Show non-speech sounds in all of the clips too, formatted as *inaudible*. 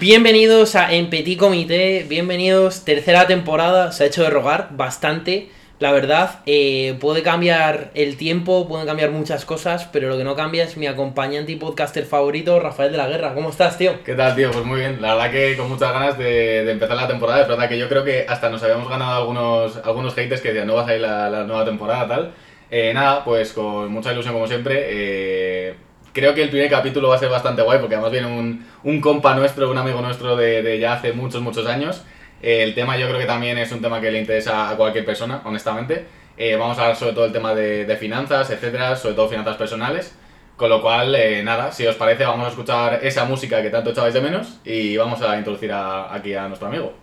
Bienvenidos a En Petit Comité, bienvenidos, tercera temporada, se ha hecho de rogar bastante, la verdad, eh, puede cambiar el tiempo, pueden cambiar muchas cosas, pero lo que no cambia es mi acompañante y podcaster favorito, Rafael de la Guerra, ¿cómo estás, tío? ¿Qué tal, tío? Pues muy bien, la verdad que con muchas ganas de, empezar la temporada, es verdad que yo creo que hasta nos habíamos ganado algunos, algunos haters que decían no va a salir la, la nueva temporada, tal. Eh, nada, pues con mucha ilusión como siempre. eh, creo que el primer capítulo va a ser bastante guay porque además viene un, un compa nuestro, un amigo nuestro de, de ya hace muchos, muchos años. Eh, el tema yo creo que también es un tema que le interesa a cualquier persona, honestamente. Eh, vamos a hablar sobre todo el tema de, de finanzas, etcétera, sobre todo finanzas personales. Con lo cual, eh, nada, si os parece, vamos a escuchar esa música que tanto echabais de menos y vamos a introducir aquí a nuestro amigo.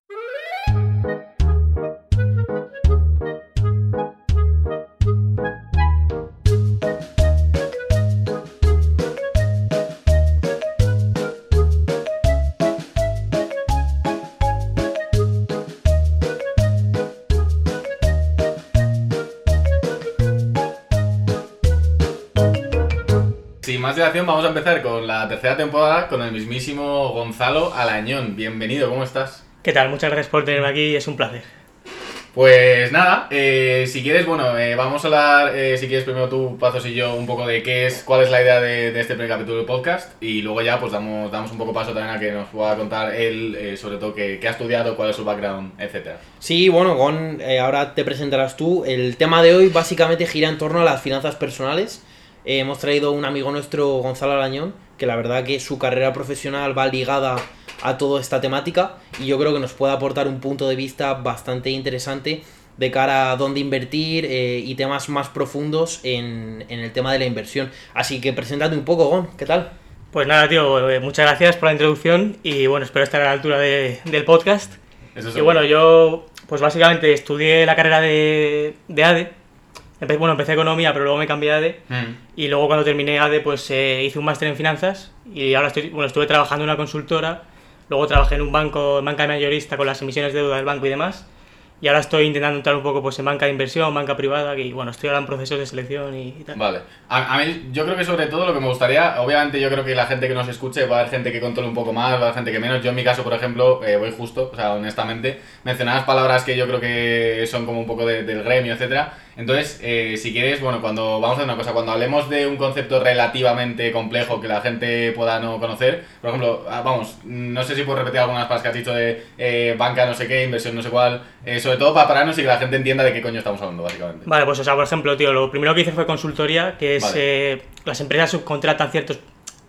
Vamos a empezar con la tercera temporada con el mismísimo Gonzalo Alañón. Bienvenido, ¿cómo estás? ¿Qué tal? Muchas gracias por tenerme aquí, es un placer. Pues nada, eh, si quieres, bueno, eh, vamos a hablar, eh, si quieres primero tú, Pazos y yo, un poco de qué es, cuál es la idea de, de este primer capítulo del podcast y luego ya pues damos, damos un poco paso también a que nos pueda contar él, eh, sobre todo qué, qué ha estudiado, cuál es su background, etcétera. Sí, bueno, Gon, eh, ahora te presentarás tú. El tema de hoy básicamente gira en torno a las finanzas personales. Eh, hemos traído un amigo nuestro, Gonzalo Arañón, que la verdad que su carrera profesional va ligada a toda esta temática y yo creo que nos puede aportar un punto de vista bastante interesante de cara a dónde invertir eh, y temas más profundos en, en el tema de la inversión. Así que preséntate un poco, Gon, ¿qué tal? Pues nada, tío, eh, muchas gracias por la introducción y bueno, espero estar a la altura de- del podcast. Eso Y bueno, yo pues básicamente estudié la carrera de, de ADE. Bueno, empecé economía, pero luego me cambié a ADE. Mm, Y luego cuando terminé ADE, pues eh, hice un máster en finanzas y ahora estoy, bueno, estuve trabajando en una consultora. Luego trabajé en un banco, en banca mayorista con las emisiones de deuda del banco y demás. Y ahora estoy intentando entrar un poco pues, en banca de inversión, banca privada, y bueno, estoy ahora en procesos de selección y, y tal. Vale. A, a mí, yo creo que sobre todo lo que me gustaría, obviamente yo creo que la gente que nos escuche va a haber gente que controle un poco más, va a haber gente que menos. Yo en mi caso, por ejemplo, eh, voy justo, o sea, honestamente, mencionabas palabras que yo creo que son como un poco de- del gremio, etcétera. Entonces, eh, si quieres, bueno, cuando vamos a hacer una cosa, cuando hablemos de un concepto relativamente complejo que la gente pueda no conocer, por ejemplo, ah, vamos, no sé si puedo repetir algunas palabras que has dicho de eh, banca no sé qué, inversión no sé cuál, eh, sobre todo para pararnos y que la gente entienda de qué coño estamos hablando, básicamente. Vale, pues o sea, por ejemplo, tío, lo primero que hice fue consultoría, que es Vale. eh, las empresas subcontratan ciertos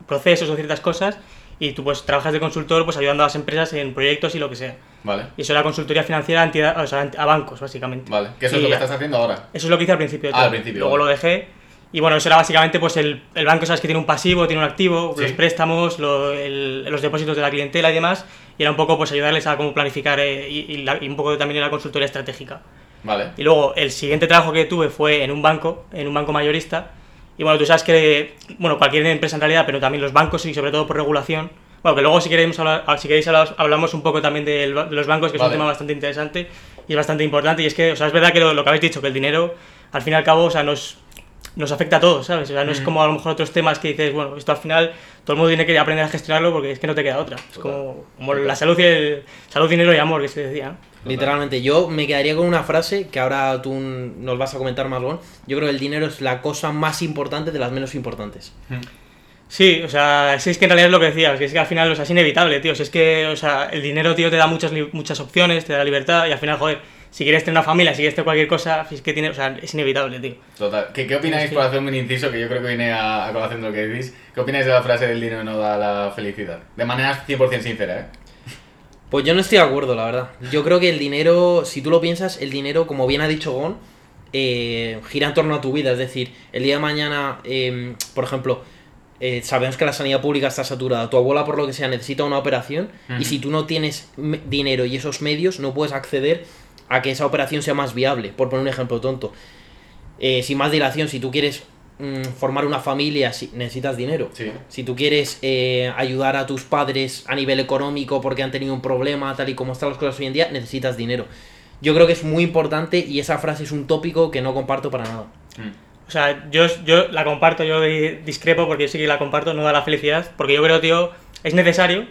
procesos o ciertas cosas y tú pues trabajas de consultor pues ayudando a las empresas en proyectos y lo que sea. Vale. Y eso era consultoría financiera a, entidad- o sea, a bancos, básicamente. Vale, que eso Y es lo que estás haciendo ahora. Eso es lo que hice al principio. de Ah, al principio, Luego vale. lo dejé. Y bueno, eso era básicamente pues el, el banco, sabes que tiene un pasivo, tiene un activo, Sí. los préstamos, lo- el- los depósitos de la clientela y demás. Y era un poco pues ayudarles a cómo planificar eh, y, y la- y un poco también la consultoría estratégica. Vale. Y luego el siguiente trabajo que tuve fue en un banco, en un banco mayorista. Y bueno, tú sabes que, bueno, cualquier empresa en realidad, pero también los bancos y sobre todo por regulación. Bueno, que luego si queréis hablar, si queréis hablamos un poco también de los bancos, que es Vale. un tema bastante interesante y es bastante importante. Y es que, o sea, es verdad que lo, lo que habéis dicho, que el dinero, al fin y al cabo, o sea, nos, nos afecta a todos, ¿sabes? O sea, no es Mm. como a lo mejor otros temas que dices, bueno, esto al final todo el mundo tiene que aprender a gestionarlo porque es que no te queda otra. Es como, como la salud, y el, salud, dinero y amor, que se decía. Literalmente, yo me quedaría con una frase que ahora tú nos vas a comentar más, Gon. Yo creo que el dinero es la cosa más importante de las menos importantes. Sí, o sea, si es que en realidad es lo que decías, que es que al final o sea, es inevitable, tío. Si es que, o sea, el dinero, tío, te da muchas, muchas opciones, te da libertad y al final, joder, si quieres tener una familia, si quieres tener cualquier cosa, si es que tiene, o sea, es inevitable, tío. Total. ¿Qué, qué opináis, Es que- por hacer un inciso, que yo creo que viene a, a colación de lo que decís, qué opináis de la frase del dinero no da la felicidad? De manera 100% sincera, ¿eh? Pues yo no estoy de acuerdo, la verdad. Yo creo que el dinero, si tú lo piensas, el dinero, como bien ha dicho Gon, eh, gira en torno a tu vida. Es decir, el día de mañana, eh, por ejemplo, eh, sabemos que la sanidad pública está saturada. Tu abuela, por lo que sea, necesita una operación y si tú no tienes dinero y esos medios, no puedes acceder a que esa operación sea más viable. Por poner un ejemplo tonto. Eh, sin más dilación, si tú quieres formar una familia, si- necesitas dinero. Sí. Si tú quieres eh, ayudar a tus padres a nivel económico porque han tenido un problema, tal y como están las cosas hoy en día, necesitas dinero. Yo creo que es muy importante y esa frase es un tópico que no comparto para nada. Mm. O sea, yo, yo la comparto, yo di- discrepo porque sí que la comparto, no da la felicidad, porque yo creo, tío, es necesario,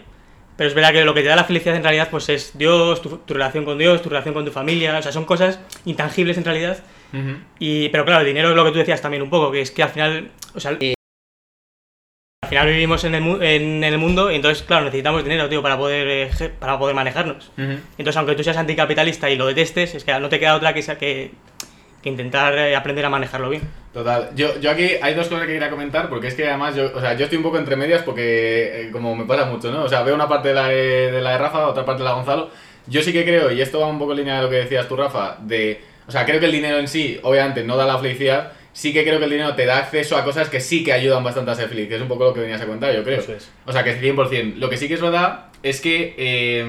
Pero es verdad que lo que te da la felicidad en realidad pues es Dios, tu, tu relación con Dios, tu relación con tu familia, o sea, son cosas intangibles en realidad. Y, pero claro, el dinero es lo que tú decías también un poco, que es que al final, o sea, Eh. al final vivimos en el, mu- en, el mundo y entonces, claro, necesitamos dinero, tío, para poder, eh, para poder manejarnos. Entonces, aunque tú seas anticapitalista y lo detestes, es que no te queda otra que, sea- que, que intentar eh, aprender a manejarlo bien. Total. Yo, yo aquí hay dos cosas que quería comentar, porque es que además yo, o sea, yo estoy un poco entre medias porque, eh, como me pasa mucho, ¿no? O sea, veo una parte de la de, de la de Rafa, otra parte de la de Gonzalo. Yo sí que creo, y esto va un poco en línea de lo que decías tú, Rafa, de... O sea, creo que el dinero en sí, obviamente, no da la felicidad. Sí que creo que el dinero te da acceso a cosas que sí que ayudan bastante a ser feliz, que es un poco lo que venías a contar, yo creo. Eso es. O sea, que 100%. Lo que sí que es verdad es que eh,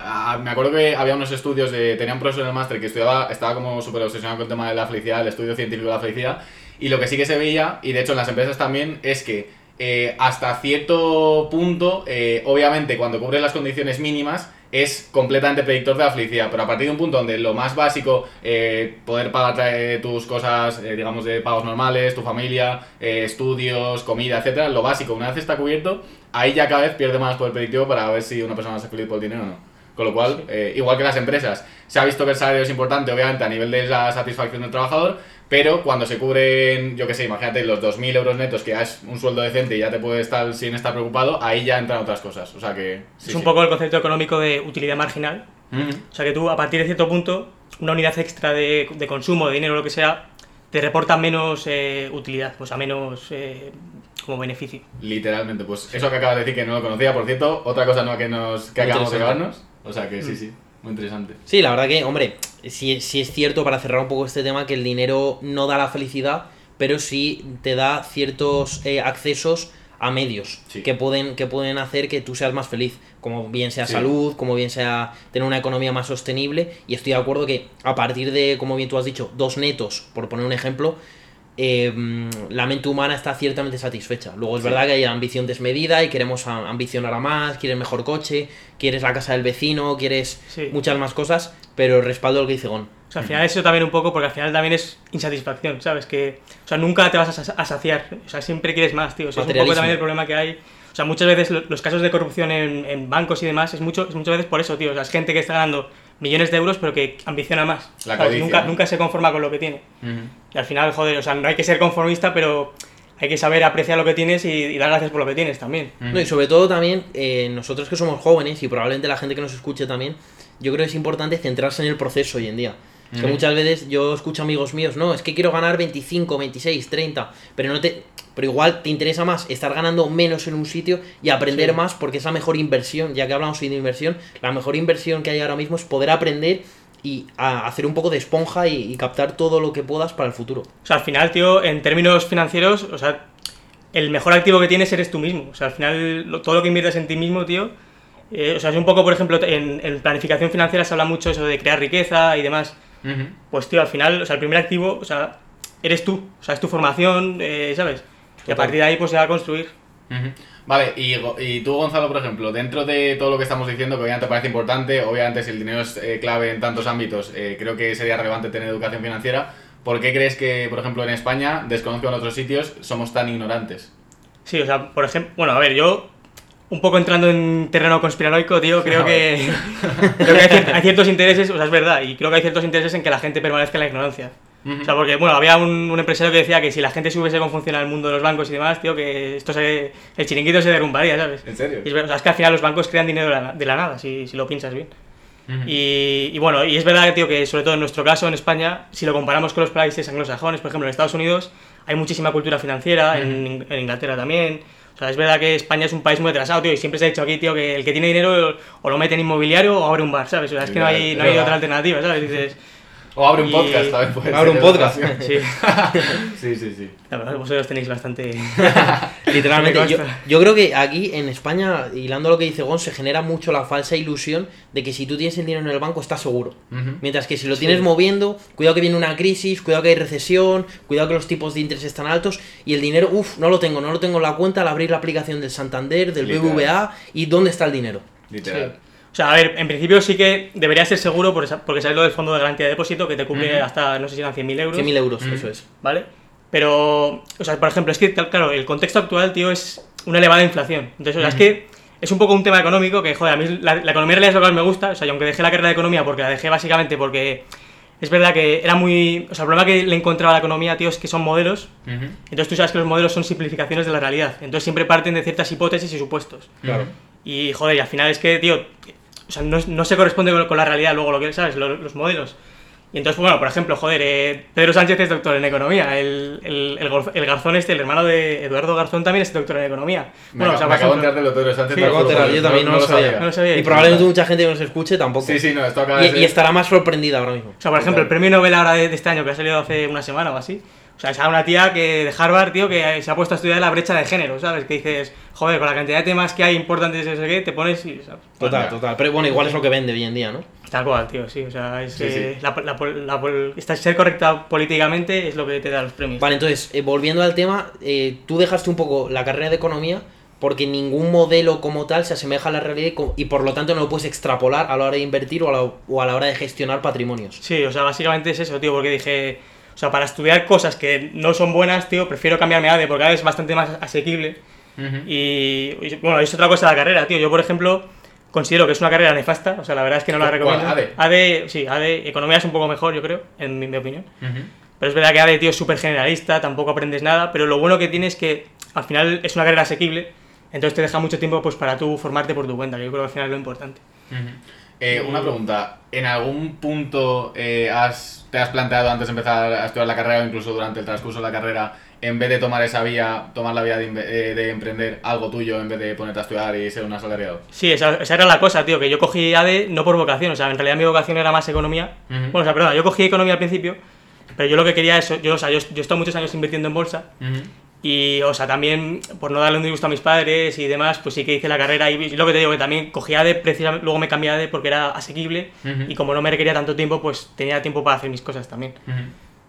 a- me acuerdo que había unos estudios de. Tenía un profesor en el máster que estudiaba, estaba como súper obsesionado con el tema de la felicidad, el estudio científico de la felicidad. Y lo que sí que se veía, y de hecho en las empresas también, es que eh, hasta cierto punto, eh, obviamente cuando cubres las condiciones mínimas, es completamente predictor de la felicidad. Pero a partir de un punto donde lo más básico, eh, poder pagar eh, tus cosas, eh, digamos, de pagos normales, tu familia, eh, estudios, comida, etcétera, lo básico, una vez está cubierto, ahí ya cada vez pierde más poder predictivo para ver si una persona ser feliz por el dinero o no. Con lo cual, eh, igual que las empresas, se ha visto que el salario es importante, obviamente, a nivel de la satisfacción del trabajador, pero cuando se cubren, yo que sé, imagínate los 2.000 euros netos, que ya es un sueldo decente y ya te puedes estar sin estar preocupado, ahí ya entran otras cosas. O sea que. sí, es un sí. poco el concepto económico de utilidad marginal. O sea, que tú a partir de cierto punto, una unidad extra de, de consumo, de dinero, lo que sea, te reporta menos eh, utilidad, o sea, menos eh, como beneficio. Literalmente, pues eso que acabas de decir que no lo conocía, por cierto, otra cosa nueva que, nos, que acabamos de llevarnos. O sea que sí, sí, muy interesante. Sí, la verdad que, hombre, sí, sí es cierto para cerrar un poco este tema que el dinero no da la felicidad, pero sí te da ciertos eh, accesos a medios Sí. que, pueden, que pueden hacer que tú seas más feliz, como bien sea Sí. salud, como bien sea tener una economía más sostenible. Y estoy de acuerdo que a partir de, como bien tú has dicho, dos netos, por poner un ejemplo, eh, mm, la mente humana está ciertamente satisfecha. Luego es Sí. verdad que hay ambición desmedida y queremos ambicionar a más, quieres mejor coche, quieres la casa del vecino, quieres Sí. muchas más cosas, pero respaldo lo que dice Gon. O sea, al final eso también un poco, porque al final también es insatisfacción, ¿sabes? Que, o sea, nunca te vas a, sa- a saciar, o sea, siempre quieres más, tío. O sea, es un poco también el problema que hay. O sea, muchas veces lo- los casos de corrupción en, en bancos y demás es, mucho, es muchas veces por eso, tío. O sea, es gente que está ganando millones de euros pero que ambiciona más. La Nunca, ¿no? nunca se conforma con lo que tiene. Ujú. Y al final, joder, o sea, no hay que ser conformista, pero hay que saber apreciar lo que tienes y, y dar gracias por lo que tienes también. Ujú. No, y sobre todo también, eh, nosotros que somos jóvenes y probablemente la gente que nos escuche también, yo creo que es importante centrarse en el proceso hoy en día. Que muchas veces yo escucho amigos míos, no, es que quiero ganar 25, 26, 30, pero no te pero igual te interesa más estar ganando menos en un sitio y aprender Sí. más porque es la mejor inversión, ya que hablamos de inversión, la mejor inversión que hay ahora mismo es poder aprender y a- hacer un poco de esponja y, y captar todo lo que puedas para el futuro. O sea, al final, tío, en términos financieros, o sea, el mejor activo que tienes eres tú mismo. O sea, al final, lo- todo lo que inviertes en ti mismo, tío. eh, o sea, es un poco, por ejemplo, en, en planificación financiera se habla mucho eso de crear riqueza y demás. Pues, tío, al final, o sea, el primer activo, o sea, eres tú. O sea, es tu formación, eh, ¿sabes? Y a partir de ahí, pues se va a construir. Vale, y, y tú, Gonzalo, por ejemplo, dentro de todo lo que estamos diciendo, que obviamente parece importante, obviamente si el dinero es eh, clave en tantos ámbitos, eh, creo que sería relevante tener educación financiera. ¿Por qué crees que, por ejemplo, en España, desconozco en otros sitios, somos tan ignorantes? Sí, o sea, por ejemplo, bueno, a ver, yo un poco entrando en terreno conspiranoico, tío, *laughs* creo que, *laughs* creo que hay, hay ciertos intereses, o sea, es verdad, y creo que hay ciertos intereses en que la gente permanezca en la ignorancia. Ujú. O sea, porque, bueno, había un, un empresario que decía que si la gente supiese cómo funciona el mundo de los bancos y demás, tío, que esto se, el chiringuito se derrumbaría, ¿sabes? ¿En serio? Y o sea, es que al final los bancos crean dinero de la, de la nada, si, si lo piensas bien. Ujú. Y, y bueno, y es verdad, tío, que sobre todo en nuestro caso, en España, si lo comparamos con los países anglosajones, por ejemplo, en Estados Unidos, hay muchísima cultura financiera, en, en Inglaterra también. O sea, es verdad que España es un país muy atrasado, tío, y siempre se ha dicho aquí, tío, que el que tiene dinero o lo mete en inmobiliario o abre un bar, ¿sabes? O sea, es que no hay, no hay otra alternativa, ¿sabes? Dices, O abre un y- podcast también, puede Abre ser un podcast. sí, *laughs* sí, sí, sí. la verdad, vosotros tenéis bastante... *laughs* *laughs* Literalmente, Me yo, yo creo que aquí en España, hilando lo que dice Gon, se genera mucho la falsa ilusión de que si tú tienes el dinero en el banco estás seguro. Mientras que si lo tienes moviendo, cuidado que viene una crisis, cuidado que hay recesión, cuidado que los tipos de interés están altos y el dinero, uff, no lo tengo, no lo tengo en la cuenta al abrir la aplicación del Santander, del Literal. BBVA y dónde está el dinero. Literal. Sí. O sea, a ver, en principio sí que debería ser seguro por esa- porque sabes lo del fondo de garantía de depósito que te cubre Ujú. hasta, no sé si eran 100.000 euros. 100.000 euros, Mm. eso es. ¿vale? Pero, o sea, por ejemplo, es que, claro, el contexto actual, tío, es una elevada inflación. Entonces, o sea, es que es un poco un tema económico que, joder, a mí la, la economía realidad es lo que más me gusta. O sea, y aunque dejé la carrera de economía porque la dejé básicamente porque es verdad que era muy. O sea, el problema que le encontraba a la economía, tío, es que son modelos. Ujú. Entonces tú sabes que los modelos son simplificaciones de la realidad. Entonces siempre parten de ciertas hipótesis y supuestos. Claro. Y joder, y al final es que, tío, o sea, no, no se corresponde con, con la realidad luego lo que, ¿sabes? Lo- Los, modelos. Y entonces, bueno, por ejemplo, joder, eh, Pedro Sánchez es doctor en economía. El, el, el, el Garzón este, el hermano de Eduardo Garzón también es doctor en economía. Me, Bueno, o sea, me por acabo de ejemplo- enterar de lo Pedro Sánchez. Sí, te lo Acabo yo también no lo sabía. No lo sabía. Y probablemente mucha gente que nos escuche tampoco. Sí, sí, no, esto acaba Y, de ser... y estará más sorprendida ahora mismo. O sea, por ejemplo, el premio Nobel ahora de, de este año que ha salido hace una semana o así. O sea, es a una tía que de Harvard, tío, que se ha puesto a estudiar la brecha de género, ¿sabes? Que dices, joder, con la cantidad de temas que hay importantes, no sé qué, te pones y. ¿sabes? Total, Bueno, total. Pero bueno, igual es lo que vende hoy en día, ¿no? Tal cual, tío, sí. O sea, es, Sí, eh, sí. La, la pol- la pol- esta- ser correcta políticamente es lo que te da los premios. Vale, entonces, eh, volviendo al tema, eh, tú dejaste un poco la carrera de economía porque ningún modelo como tal se asemeja a la realidad y, y por lo tanto no lo puedes extrapolar a la hora de invertir o a la, o a la hora de gestionar patrimonios. Sí, o sea, básicamente es eso, tío, porque dije, sea, para estudiar cosas que no son buenas, tío, prefiero cambiarme a ADE porque ADE es bastante más asequible. Ujú. Y, y, bueno, es otra cosa de la carrera, tío. Yo, por ejemplo, considero que es una carrera nefasta, o sea, la verdad es que no la recomiendo. ADE? ADE, sí, ADE, economía es un poco mejor, yo creo, en mi, mi opinión. Ujú. Pero es verdad que ADE, tío, es súper generalista, tampoco aprendes nada, pero lo bueno que tiene es que al final es una carrera asequible, entonces te deja mucho tiempo pues para tú formarte por tu cuenta, que yo creo que al final es lo importante. Ujú. Eh, una pregunta, ¿en algún punto eh, has, te has planteado antes de empezar a estudiar la carrera o incluso durante el transcurso de la carrera, en vez de tomar esa vía, tomar la vía de, eh, de emprender algo tuyo en vez de ponerte a estudiar y ser un asalariado? Sí, esa, esa era la cosa, tío, que yo cogí ADE no por vocación, o sea, en realidad mi vocación era más economía. Ujú. Bueno, o sea, perdón, yo cogí economía al principio, pero yo lo que quería es, yo, o sea, yo, yo he estado muchos años invirtiendo en bolsa. Y, o sea, también por no darle un disgusto a mis padres y demás, pues sí que hice la carrera y, y lo que te digo, que también cogí ADE, precisamente, luego me cambié a ADE porque era asequible Ujú. y como no me requería tanto tiempo, pues tenía tiempo para hacer mis cosas también. Ujú.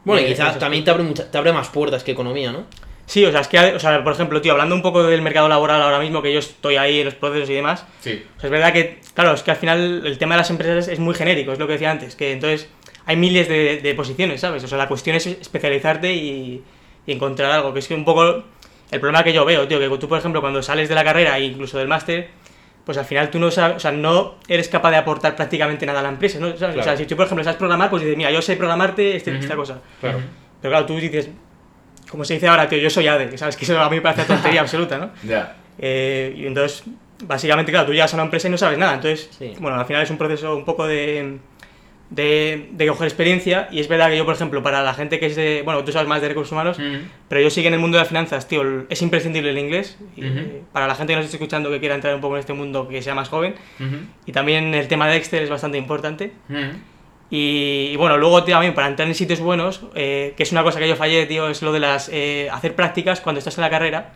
Bueno, y quizás también te abre, mucha- te abre más puertas que economía, ¿no? Sí, o sea, es que, o sea, por ejemplo, tío, hablando un poco del mercado laboral ahora mismo, que yo estoy ahí en los procesos y demás, Sí. O sea, es verdad que, claro, es que al final el tema de las empresas es muy genérico, es lo que decía antes, que entonces hay miles de, de posiciones, ¿sabes? O sea, la cuestión es especializarte y, y encontrar algo, que es que un poco el problema que yo veo, tío, que tú, por ejemplo, cuando sales de la carrera e incluso del máster, pues al final tú no sabes, o sea, no eres capaz de aportar prácticamente nada a la empresa, ¿no? O sea, Claro. si tú, por ejemplo, sabes programar, pues dices, mira, yo sé programarte este- Ujú. esta cosa. Claro. Pero claro, tú dices, como se dice ahora, tío, yo soy ADE, que sabes que eso a mí me parece tontería *laughs* absoluta, ¿no? Ya. Eh, y entonces, básicamente, claro, tú llegas a una empresa y no sabes nada. Entonces, Sí. bueno, al final es un proceso un poco de, de, de coger experiencia. Y es verdad que yo, por ejemplo, para la gente que es de. Bueno, tú sabes más de recursos humanos, pero yo sí que en el mundo de las finanzas, tío, es imprescindible el inglés. Y, para la gente que nos esté escuchando que quiera entrar un poco en este mundo, que sea más joven. Y también el tema de Excel es bastante importante. Y, y bueno, luego tío, también para entrar en sitios buenos, eh, que es una cosa que yo fallé, tío, es lo de las eh, hacer prácticas cuando estás en la carrera,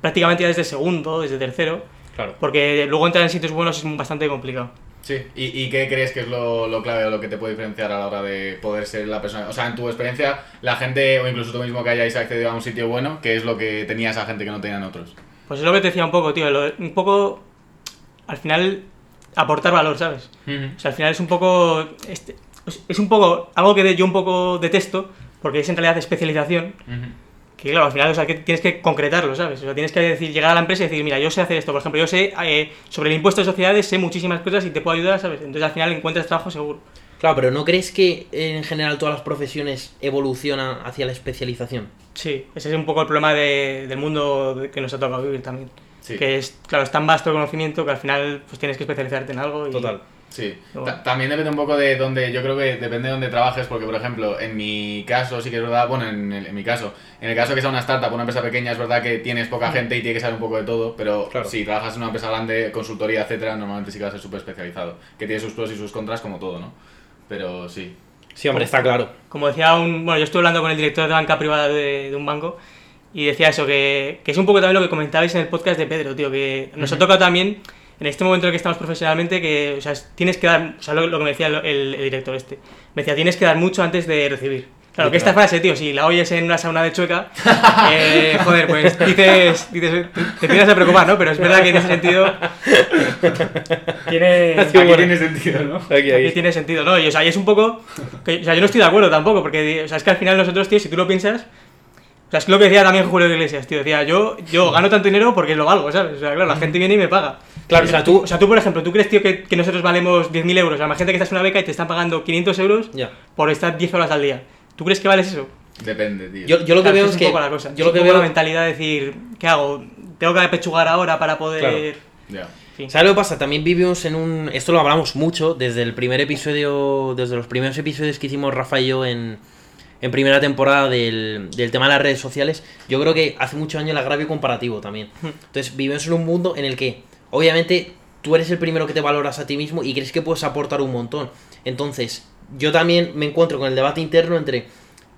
prácticamente ya desde segundo, desde tercero, Claro. porque luego entrar en sitios buenos es bastante complicado. Sí, ¿Y, y qué crees que es lo, lo clave o lo que te puede diferenciar a la hora de poder ser la persona? O sea, en tu experiencia, la gente, o incluso tú mismo que hayáis accedido a un sitio bueno, ¿qué es lo que tenía esa gente que no tenían otros? Pues es lo que te decía un poco, tío, lo- un poco, al final, aportar valor, ¿sabes? O sea, al final es un poco, este- es un poco, algo que yo un poco detesto, porque es en realidad especialización. Que claro, al final, o sea, que tienes que concretarlo, ¿sabes? O sea, tienes que decir, llegar a la empresa y decir, mira, yo sé hacer esto, por ejemplo, yo sé eh, sobre el impuesto de sociedades, sé muchísimas cosas y te puedo ayudar, ¿sabes? Entonces al final encuentras trabajo seguro. Claro, pero ¿no crees que en general todas las profesiones evolucionan hacia la especialización? Sí, ese es un poco el problema de- del mundo que nos ha tocado vivir también. Sí. Que es, claro, es tan vasto el conocimiento que al final pues tienes que especializarte en algo. Y, Total. Sí, bueno. también depende un poco de dónde, yo creo que depende de dónde trabajes, porque por ejemplo, en mi caso sí que es verdad, bueno, en, el- en mi caso, en el caso que sea una startup, una empresa pequeña, es verdad que tienes poca gente y tiene que saber un poco de todo, pero Claro. si trabajas en una empresa grande, consultoría, etcétera, normalmente sí que vas a ser súper especializado, que tiene sus pros y sus contras como todo, ¿no? Pero sí. Sí, hombre, está claro. Como decía un... Bueno, yo estuve hablando con el director de banca privada de, de un banco y decía eso, que, que es un poco también lo que comentabais en el podcast de Pedro, tío, que nos ha tocado también, en este momento en el que estamos profesionalmente, que o sea, es- tienes que dar, o sea, lo, lo que me decía el, el- director este, me decía, tienes que dar mucho antes de recibir. Claro, que esta frase, tío, si la oyes en una sauna de chueca, *laughs* eh, joder, pues dices, dices, te, tienes a preocupar, ¿no? Pero es verdad que en ese sentido *laughs* tiene... Aquí tiene sentido, ¿no? Aquí, Aquí tiene sentido, ¿no? Y, o sea, y es un poco. que- o sea, yo no estoy de acuerdo tampoco, porque o sea, es que al final nosotros, tío, si tú lo piensas, O sea, es lo que decía también Julio Iglesias, tío. Decía, yo, yo gano tanto dinero porque lo valgo, ¿sabes? O sea, claro, la gente viene y me paga. Claro, o sea, tú- O sea, tú, por ejemplo, ¿tú crees, tío, que, que nosotros valemos 10.000 euros? O sea, imagínate que estás en una beca y te están pagando 500 euros por estar 10 horas al día. ¿Tú crees que vales eso? Depende, tío. Yo, yo lo que Claro, veo es es un que. poco la cosa. Yo lo que un poco veo. la mentalidad de decir, ¿qué hago? ¿Tengo que pechugar ahora para poder...? Ya. Sí. ¿Sabes lo que pasa? También vivimos en un. Esto lo hablamos mucho desde el primer episodio. Desde los primeros episodios que hicimos Rafa y yo en, en primera temporada del, del tema de las redes sociales. Yo creo que hace muchos años el agravio comparativo también. Entonces, vivimos en un mundo en el que, obviamente, tú eres el primero que te valoras a ti mismo y crees que puedes aportar un montón. Entonces, yo también me encuentro con el debate interno entre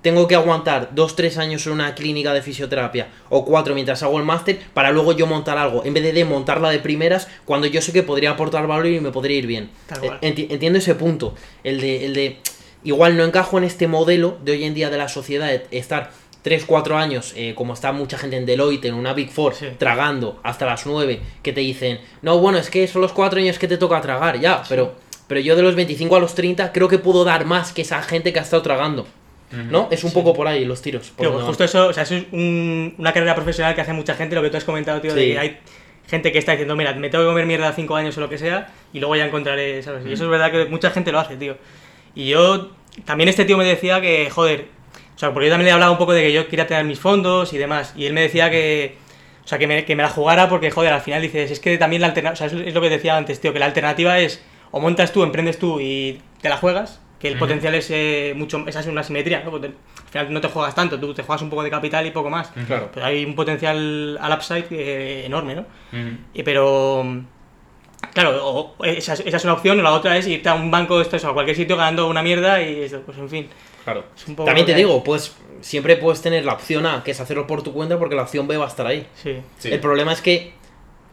tengo que aguantar dos, tres años en una clínica de fisioterapia o cuatro mientras hago el máster para luego yo montar algo, en vez de, de montarla de primeras cuando yo sé que podría aportar valor y me podría ir bien. Entiendo ese punto, el de, el de igual no encajo en este modelo de hoy en día de la sociedad, de estar 3, 4 años, eh, como está mucha gente en Deloitte, en una Big Four, Sí. tragando hasta las 9, que te dicen, no, bueno, es que son los 4 años que te toca tragar, ya, pero, pero yo de los 25 a los 30 creo que puedo dar más que esa gente que ha estado tragando. ¿No? Es un poco por ahí los tiros. por justo eso, o sea, eso es un- una carrera profesional que hace mucha gente, lo que tú has comentado, tío, de que hay gente que está diciendo, mira, me tengo que comer mierda cinco años o lo que sea, y luego ya encontraré, ¿sabes? Y eso es verdad que mucha gente lo hace, tío. Y yo, también este tío me decía que, joder, o sea, porque yo también le hablaba un poco de que yo quería tener mis fondos y demás, y él me decía que, o sea, que me, que me la jugara porque, joder, al final dices, es que también la alternativa, o sea, es, lo que decía antes, tío, que la alternativa es o montas tú, emprendes tú y te la juegas, que el potencial es eh, mucho, esa es una simetría, ¿no? Porque al final no te juegas tanto, tú te juegas un poco de capital y poco más. Claro. Pero hay un potencial al upside eh, enorme, ¿no? Y pero. Claro, o- esa, es- esa es una opción, o la otra es irte a un banco de estos o a cualquier sitio ganando una mierda y eso, pues en fin. Claro. Es un poco También te digo, pues siempre puedes tener la opción A, que es hacerlo por tu cuenta, porque la opción B va a estar ahí. Sí. Sí. El problema es que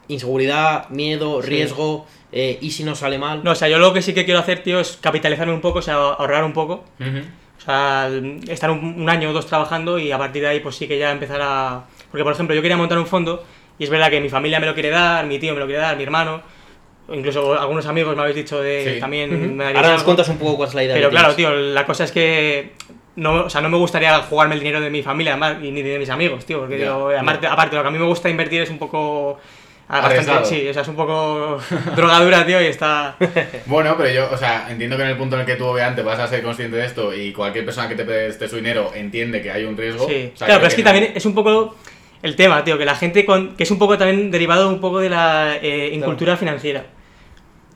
inseguridad, miedo, Sí. riesgo, eh, y si no sale mal. No, o sea, yo lo que sí que quiero hacer, tío, es capitalizarme un poco, o sea, ahorrar un poco. Ujú. O sea, estar un, un año o dos trabajando y a partir de ahí, pues sí que ya empezar a. Porque, por ejemplo, yo quería montar un fondo y es verdad que mi familia me lo quiere dar, mi tío me lo quiere dar, mi hermano, incluso algunos amigos me habéis dicho de Sí. también Ujú. me daríais Ahora nos cuentas un poco cuál es la idea. Pero claro, tío, la cosa es que no, o sea, no me gustaría jugarme el dinero de mi familia además, y ni de mis amigos, tío, porque digo, ya. aparte, aparte, lo que a mí me gusta invertir es un poco... ah, Bastante, sí, o sea, es un poco *laughs* drogadura, tío, y está... *laughs* Bueno, pero yo, o sea, entiendo que en el punto en el que tú obviamente vas a ser consciente de esto y cualquier persona que te preste su dinero entiende que hay un riesgo. Sí. o sea, claro, pero es que no. también es un poco el tema, tío, que la gente, con, que es un poco también derivado un poco de la eh, incultura financiera.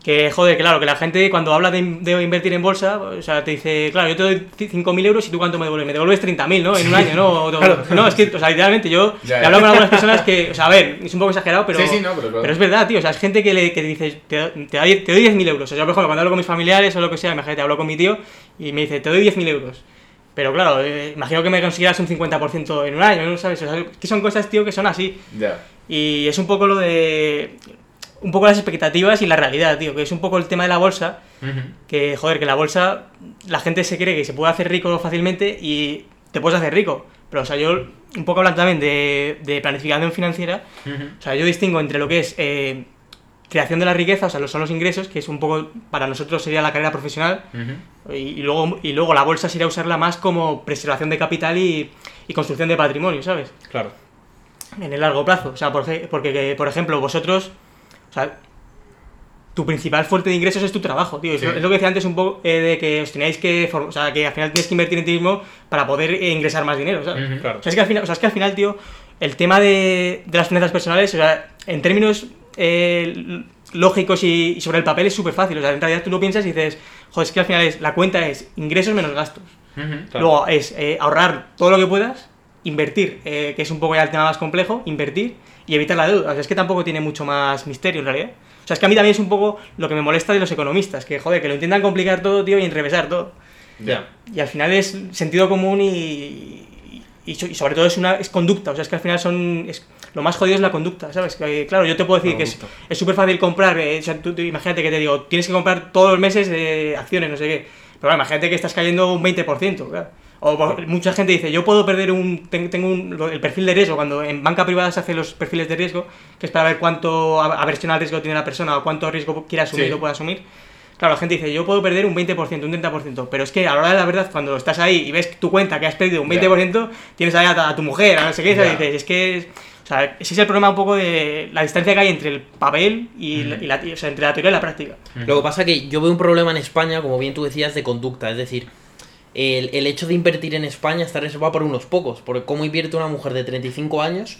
Que, joder, claro, que la gente cuando habla de, in- de invertir en bolsa, o sea, te dice, claro, yo te doy 5.000 euros y tú cuánto me devuelves. Me devuelves 30.000, ¿no? En un año, ¿no? O- Claro. No, es que, o sea, literalmente yo Ya, he hablado con algunas personas que, o sea, a ver, es un poco exagerado, pero... Sí, sí, no, pero es verdad. Pero es verdad, tío, o sea, es gente que, le, que dice, te, te doy, te doy 10.000 euros. O sea, yo, por ejemplo, cuando hablo con mis familiares o lo que sea, imagínate, hablo con mi tío y me dice, te doy 10.000 euros. Pero claro, eh, imagino que me consiguieras un 50% en un año, ¿no? ¿Sabes? O sea, que son cosas, tío, que son así. Ya. Y es un poco lo de... Un poco las expectativas y la realidad, tío, que es un poco el tema de la bolsa, que, joder, que la bolsa, la gente se cree que se puede hacer rico fácilmente y te puedes hacer rico. Pero, o sea, yo, un poco hablando también de, de planificación financiera, o sea, yo distingo entre lo que es eh, creación de la riqueza, o sea, son los ingresos, que es un poco, para nosotros sería la carrera profesional, y, y luego, y luego la bolsa sería usarla más como preservación de capital y, y construcción de patrimonio, ¿sabes? Claro. En el largo plazo. O sea, porque, que, por ejemplo, vosotros, o sea, tu principal fuente de ingresos es tu trabajo, tío. Es, Sí. lo, es lo que decía antes un poco eh, de que os teníais que, o sea, que al final tienes que invertir en ti mismo para poder eh, ingresar más dinero, ¿sabes? Ujú. Claro. O sea, es que al final, o sea, es que al final tío, el tema de, de las finanzas personales, o sea, en términos eh, lógicos y, y sobre el papel es súper fácil. O sea, en realidad tú lo piensas y dices, joder, es que al final es, la cuenta es ingresos menos gastos. Ujú. Claro. Luego es eh, ahorrar todo lo que puedas, invertir, eh, que es un poco ya el tema más complejo, invertir y evitar la deuda. O sea, es que tampoco tiene mucho más misterio en realidad. O sea, es que a mí también es un poco lo que me molesta de los economistas, que joder, que lo intentan complicar todo, tío, y enrevesar todo. Ya. Y al final es sentido común y, y, y sobre todo es una es conducta. O sea, es que al final son. es- lo más jodido es la conducta, ¿sabes? Que, claro, yo te puedo decir que es súper fácil comprar. eh, o sea, tú, tú imagínate que te digo, tienes que comprar todos los meses de acciones, no sé qué. Pero bueno, imagínate que estás cayendo un 20%. claro. O mucha gente dice, yo puedo perder un. ten- Tengo un, el perfil de riesgo. Cuando en banca privada se hacen los perfiles de riesgo, que es para ver cuánto a- aversión al riesgo tiene la persona o cuánto riesgo quiere asumir Sí. o puede asumir. Claro, la gente dice, yo puedo perder un 20%, un 30%, pero es que a la hora de la verdad, cuando estás ahí y ves tu cuenta que has perdido un 20%, tienes ahí a, a tu mujer, a no sé qué, Ya. y dices, es que... es- o sea, ese es el problema un poco de la distancia que hay entre el papel y, la, y la- o sea, entre la teoría y la práctica. Lo que pasa que yo veo un problema en España, como bien tú decías, de conducta. Es decir, el, el hecho de invertir en España está reservado por unos pocos. Porque cómo invierte una mujer de 35 años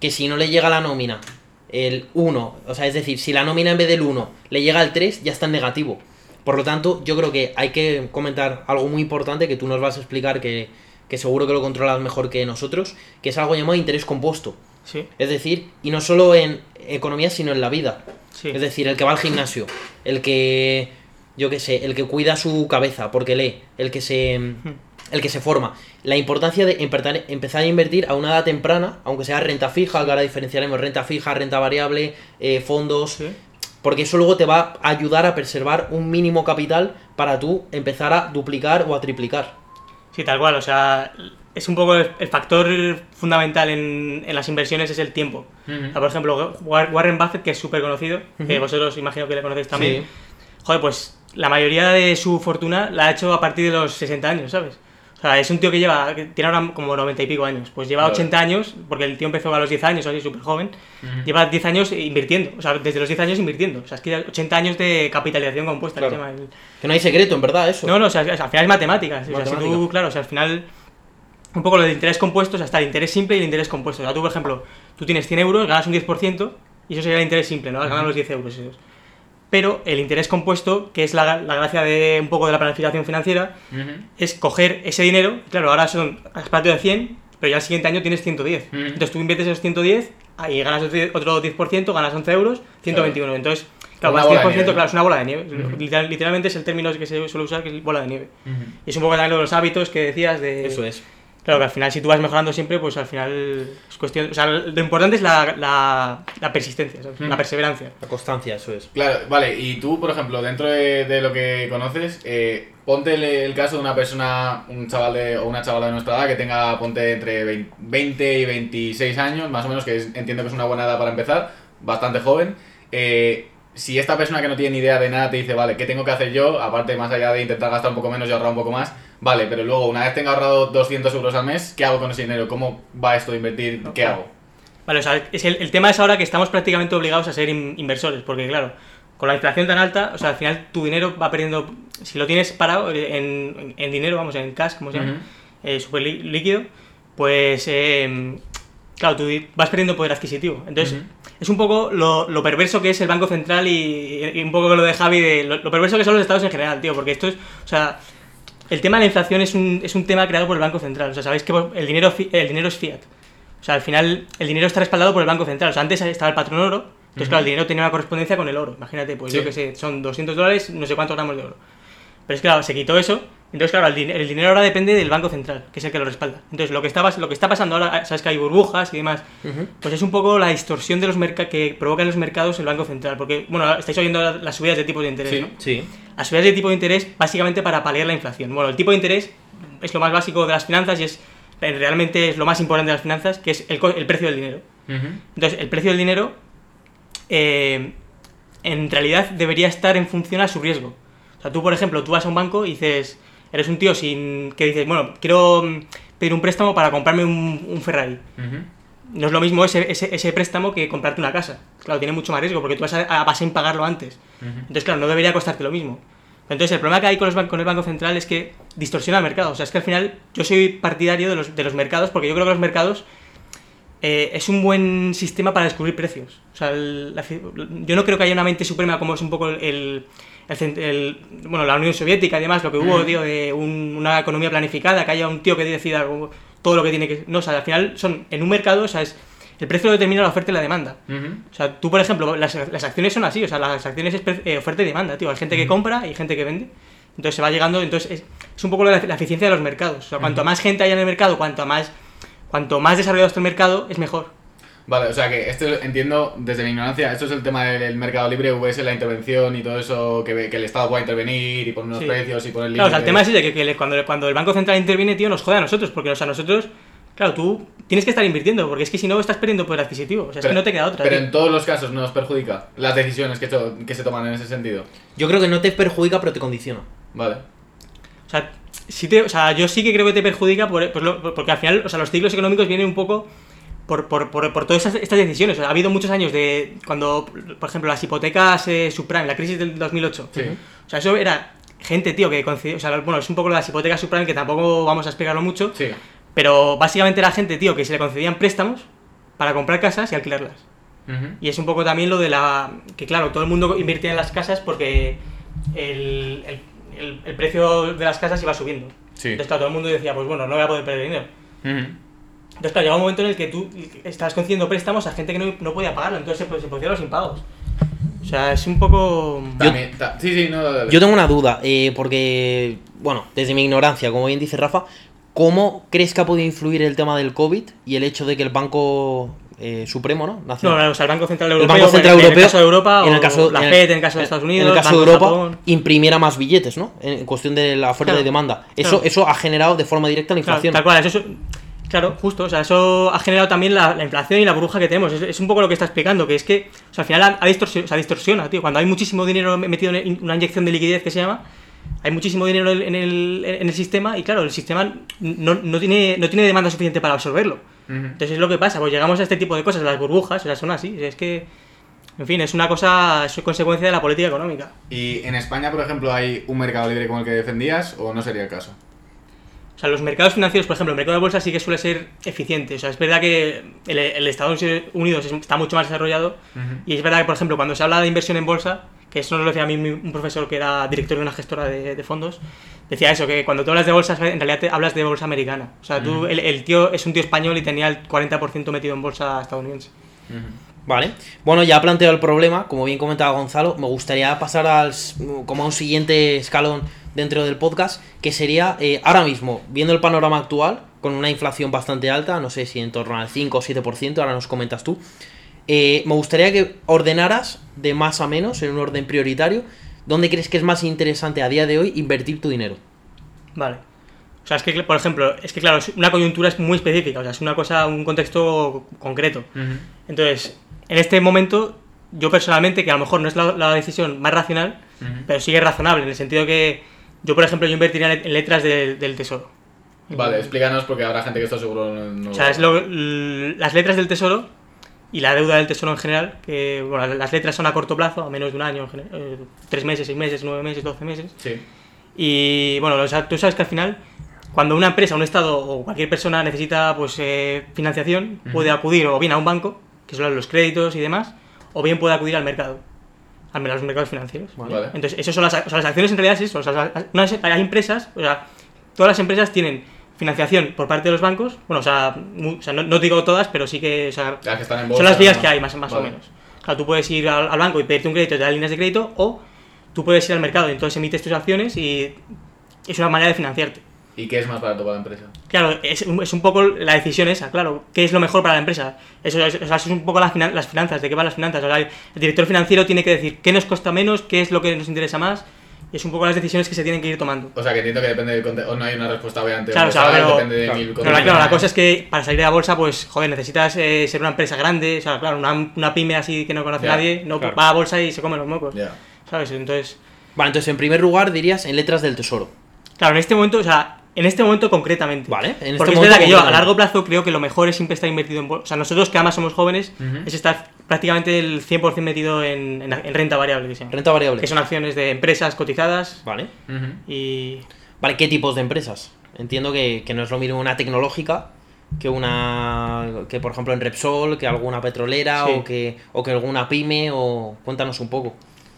que si no le llega la nómina el 1, o sea, es decir, si la nómina en vez del 1 le llega al 3, ya está en negativo. Por lo tanto, yo creo que hay que comentar algo muy importante que tú nos vas a explicar que, que seguro que lo controlas mejor que nosotros, que es algo llamado interés compuesto. Sí, Es decir, y no solo en economía, sino en la vida. sí. Es decir, el que va al gimnasio, el que, yo qué sé, el que cuida su cabeza porque lee, el que se, el que se forma. La importancia de empezar, a invertir a una edad temprana, aunque sea renta fija, que ahora diferenciaremos renta fija, renta variable, eh, fondos, Sí. porque eso luego te va a ayudar a preservar un mínimo capital para tú empezar a duplicar o a triplicar. Sí, tal cual, o sea, es un poco el, factor fundamental en, en las inversiones es el tiempo. O sea, por ejemplo, War- Warren Buffett, que es súper conocido, que vosotros imagino que le conocéis también, Sí. joder, pues la mayoría de su fortuna la ha hecho a partir de los 60 años, ¿sabes? O sea, es un tío que lleva, que tiene ahora como 90 y pico años, pues lleva Vale. 80 años, porque el tío empezó a los 10 años, así súper joven, lleva 10 años invirtiendo, o sea, desde los 10 años invirtiendo, o sea, es que ya 80 años de capitalización compuesta, que Claro. se llama el- Que no hay secreto, en verdad, eso. no, no, o sea, al final es matemáticas. O sea, si tú, claro, o sea, al final, un poco lo del interés compuesto, o sea, está el interés simple y el interés compuesto. O sea, tú, por ejemplo, tú tienes 100 euros, ganas un 10%, y eso sería el interés simple, ¿no? Has ganado los 10 euros esos. Pero el interés compuesto, que es la, la gracia de un poco de la planificación financiera, es coger ese dinero, claro, ahora son, has partido de 100, pero ya el siguiente año tienes 110. Ujú. Entonces tú inviertes esos 110, ahí ganas otro 10 otro 10%, ganas 11 euros, 121. Entonces, claro, más bola de 10%, nieve. claro, es una bola de nieve. Literal- literalmente es el término que se suele usar, que es bola de nieve. Y es un poco también lo de los hábitos que decías de... Eso es. Claro, que al final si tú vas mejorando siempre, pues al final es cuestión... O sea, lo importante es la, la, la persistencia, ¿sabes? Mm. la perseverancia. La constancia, eso es. Claro, vale, y tú, por ejemplo, dentro de, de lo que conoces, eh, ponte el, el caso de una persona, un chaval de, o una chavala de nuestra edad que tenga, ponte entre 20 20 y 26 años, más o menos, que es- entiendo que es una buena edad para empezar, bastante joven. Eh, si esta persona que no tiene ni idea de nada te dice, vale, ¿qué tengo que hacer yo? Aparte, más allá de intentar gastar un poco menos y ahorrar un poco más, vale, pero luego, una vez tenga ahorrado 200 euros al mes, ¿qué hago con ese dinero? ¿Cómo va esto de invertir? ¿Qué hago? Vale, o sea, es el, el tema es ahora que estamos prácticamente obligados a ser in- inversores, porque claro, con la inflación tan alta, o sea, al final tu dinero va perdiendo, si lo tienes parado eh, en, en- dinero, vamos, en cash, como se llama, Ujú. eh, súper lí- líquido, pues, eh, claro, tú vas perdiendo poder adquisitivo. Entonces, Ujú. es un poco lo, lo perverso que es el Banco Central y, y un poco lo de Javi, de lo, lo perverso que son los estados en general, tío, porque esto es, o sea, el tema de la inflación es un, es un tema creado por el Banco Central, o sea, sabéis que el dinero, el dinero es fiat. O sea, al final el dinero está respaldado por el Banco Central. O sea, antes estaba el patrón oro, entonces claro, el dinero tenía una correspondencia con el oro. Imagínate, pues Sí. yo que sé, son 200 dólares, no sé cuántos gramos de oro. Pero es que claro, se quitó eso, entonces claro, el, din- el dinero ahora depende del Banco Central, que es el que lo respalda. Entonces lo que está, lo que está pasando ahora, sabes que hay burbujas y demás, pues es un poco la distorsión de los mercados que provoca en los mercados el Banco Central. Porque, bueno, estáis oyendo la- las subidas de tipos de interés, Sí. ¿no? Sí. Las subidas de tipo de interés básicamente para paliar la inflación. Bueno, el tipo de interés es lo más básico de las finanzas y es realmente es lo más importante de las finanzas, que es el, co- el precio del dinero. Entonces, el precio del dinero eh, en realidad debería estar en función a su riesgo. O sea, tú, por ejemplo, tú vas a un banco y dices, eres un tío sin que dices, bueno, quiero mm, pedir un préstamo para comprarme un, un Ferrari. No es lo mismo ese, ese, ese préstamo que comprarte una casa. Claro, tiene mucho más riesgo porque tú vas a, vas a pagarlo antes. Entonces, claro, no debería costarte lo mismo. Entonces, el problema que hay con, los ban- con el Banco Central es que distorsiona el mercado. O sea, es que al final yo soy partidario de los, de los mercados porque yo creo que los mercados eh, es un buen sistema para descubrir precios. O sea, el- la fi- yo no creo que haya una mente suprema como es un poco el, el- el el- bueno, la Unión Soviética y demás, lo que hubo, Mm. tío, de un- una economía planificada, que haya un tío que decida todo lo que tiene que... No, o sea, al final son, en un mercado, o sea, es, el precio lo determina la oferta y la demanda. Ujú. O sea, tú, por ejemplo, las, las acciones son así, o sea, las acciones es eh, oferta y demanda, tío. Hay gente que compra y gente que vende. Entonces se va llegando, entonces es, es un poco la, la eficiencia de los mercados. O sea, cuanto más gente haya en el mercado, cuanto más, cuanto más desarrollado esté el mercado, es mejor. Vale, o sea que esto entiendo desde mi ignorancia, esto es el tema del mercado libre, VS, la intervención y todo eso, que, que el Estado pueda intervenir y poner unos Sí. precios y poner Claro, o sea, el límites. tema es ese, que, cuando, cuando el Banco Central interviene, tío, nos jode a nosotros, porque o sea, nosotros Claro, tú tienes que estar invirtiendo, porque es que si no estás perdiendo poder adquisitivo. O sea, es que no te queda otra. Pero tío. en todos los casos nos perjudica las decisiones que, to- que se toman en ese sentido. Yo creo que no te perjudica, pero te condiciona. Vale. O sea, sí te- o sea, yo sí que creo que te perjudica por- por lo- porque al final, o sea, los ciclos económicos vienen un poco por, por, por, por todas estas, estas decisiones. O sea, ha habido muchos años de cuando, por ejemplo, las hipotecas eh, subprime, la crisis del 2008. Sí. O sea, eso era gente, tío, que concedió, o sea, bueno, es un poco las hipotecas subprime que tampoco vamos a explicarlo mucho, Sí. pero básicamente era gente, tío, que se le concedían préstamos para comprar casas y alquilarlas. Ujú. Y es un poco también lo de la. que claro, todo el mundo invertía en las casas porque el, el- el- el precio de las casas iba subiendo. Sí. Entonces, claro, todo el mundo decía, pues bueno, no voy a poder perder dinero. Ujú. Entonces, claro, llega un momento en el que tú estás concediendo préstamos a gente que no, no podía pagarlo, entonces se, se pusieron los impagos. O sea, es un poco. También- ta- sí, sí, no, dale, dale. Yo tengo una duda, eh, porque, bueno, desde mi ignorancia, como bien dice Rafa, ¿cómo crees que ha podido influir el tema del COVID y el hecho de que el Banco eh, Supremo, ¿no? No, Nacional, o sea, el Banco Central el Europeo, Banco Central en, en Europeo, el caso de Europa, en el o caso, la en FED en el caso de Estados Unidos, en el caso Banco de Europa, Japón. imprimiera más billetes, ¿no? En cuestión de la oferta Claro, y demanda. Eso, claro. eso ha generado de forma directa la Claro, inflación. tal cual, eso es- claro, justo, o sea, eso ha generado también la, la inflación y la burbuja que tenemos. Es, es un poco lo que está explicando, que es que, o sea, al final ha, ha distorsi- o sea, distorsiona, tío. Cuando hay muchísimo dinero metido en una inyección de liquidez que se llama, hay muchísimo dinero en el, en el sistema y claro, el sistema no, no tiene, no tiene demanda suficiente para absorberlo. Entonces es lo que pasa, pues llegamos a este tipo de cosas, las burbujas, o sea, son así, es que, en fin, es una cosa, es consecuencia de la política económica. ¿Y en España, por ejemplo, hay un mercado libre como el que defendías o no sería el caso? O sea, los mercados financieros, por ejemplo, el mercado de bolsa sí que suele ser eficiente. O sea, es verdad que el, el Estados Unidos es- está mucho más desarrollado y es verdad que, por ejemplo, cuando se habla de inversión en bolsa, que eso nos lo decía a mí un profesor que era director de una gestora de, de fondos, decía eso, que cuando tú hablas de bolsa, en realidad te hablas de bolsa americana. O sea, tú, el, el tío es un tío español y tenía el 40% metido en bolsa estadounidense. Vale. Bueno, ya ha planteado el problema, como bien comentaba Gonzalo, me gustaría pasar al, como a un siguiente escalón dentro del podcast, que sería eh, ahora mismo, viendo el panorama actual, con una inflación bastante alta, no sé si en torno al 5 o 7%, ahora nos comentas tú, eh, me gustaría que ordenaras de más a menos, en un orden prioritario, dónde crees que es más interesante a día de hoy invertir tu dinero. Vale. O sea, es que, por ejemplo, es que claro, una coyuntura es muy específica, o sea, es una cosa, un contexto concreto. Entonces, en este momento, yo personalmente, que a lo mejor no es la, la decisión más racional, pero sí es razonable, en el sentido que yo, por ejemplo, yo invertiría en letras del- del tesoro. Vale, explícanos porque habrá gente que esto seguro no... O sea, es lo- las letras del tesoro y la deuda del tesoro en general, que bueno, las letras son a corto plazo, a menos de un año, eh, tres meses, seis meses, nueve meses, doce meses. Sí. Y bueno, o sea, tú sabes que al final, cuando una empresa, un Estado o cualquier persona necesita pues eh, financiación, puede acudir o bien a un banco, que son los créditos y demás, o bien puede acudir al mercado, al a los mercados financieros. Vale. Entonces, eso son las, o sea, las acciones en realidad es eso. o sea, las- hay empresas, o sea, todas las empresas tienen financiación por parte de los bancos, bueno, o sea, o sea, no, no digo todas, pero sí que, o sea, Las que están en son bolsa, las vías ¿no? que hay, más, más Vale. o menos. Claro, tú puedes ir al, al banco y pedirte un crédito te da líneas de crédito, o tú puedes ir al mercado y entonces emites tus acciones y es una manera de financiarte. ¿Y qué es más barato para la empresa? Claro, es, un- es un poco la decisión esa, claro. ¿Qué es lo mejor para la empresa? Eso es, o sea, eso es un poco las, finan- las finanzas, de qué van las finanzas. O sea, el director financiero tiene que decir qué nos cuesta menos, qué es lo que nos interesa más. Y es un poco las decisiones que se tienen que ir tomando. O sea, que entiendo que depende del contexto. O no hay una respuesta obviamente. Claro, o sea, pero- depende de claro. mil Pero la, condiciones. claro, la cosa es que para salir de la bolsa, pues, joder, necesitas eh, ser una empresa grande. O sea, claro, una, una pyme así que no conoce Ya, a nadie, no claro. va a la bolsa y se come los mocos. Ya. ¿Sabes? Entonces, Vale, entonces en primer lugar dirías en letras del tesoro. claro, en este momento, o sea, en este momento concretamente. Vale, en este Porque es verdad que yo a largo plazo creo que lo mejor es siempre estar invertido en. O sea, nosotros que además somos jóvenes, es estar prácticamente el 100% metido en, en- en renta variable, que se llama. Renta variable. Que son acciones de empresas cotizadas Vale. Y... Vale, ¿qué tipos de empresas? Entiendo que, que no es lo mismo una tecnológica que una que por ejemplo en Repsol, que alguna petrolera Sí. o que o que alguna pyme o cuéntanos un poco.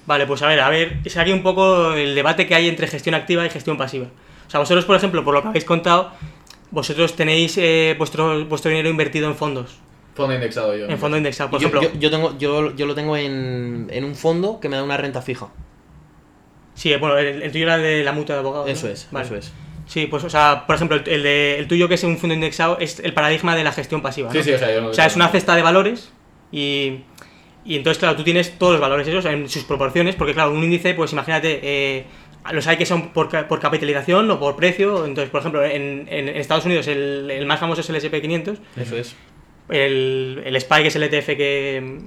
Vale, pues a ver, a ver, es aquí un poco el debate que hay entre gestión activa y gestión pasiva. O sea, vosotros, por ejemplo, por lo que habéis contado, vosotros tenéis eh, vuestro, vuestro dinero invertido en fondos, Fondo indexado yo. en fondo indexado. Por yo, ejemplo, yo, yo tengo yo, yo lo tengo en, en un fondo que me da una renta fija. sí, bueno, el, el tuyo era de la mutua de abogados. Eso ¿no? es, Vale. eso es. Sí, pues, o sea, por ejemplo, el, de, el tuyo que es un fondo indexado es el paradigma de la gestión pasiva. Sí, ¿no? sí, o sea, yo no. O sea, es una cesta de valores y, y entonces, claro, tú tienes todos los valores esos en sus proporciones, porque, claro, un índice, pues imagínate, eh, los hay que son por, por capitalización o por precio. Entonces, por ejemplo, en, en Estados Unidos el, el más famoso es el SP500. Eso es. el, el SPY, que es el ETF que,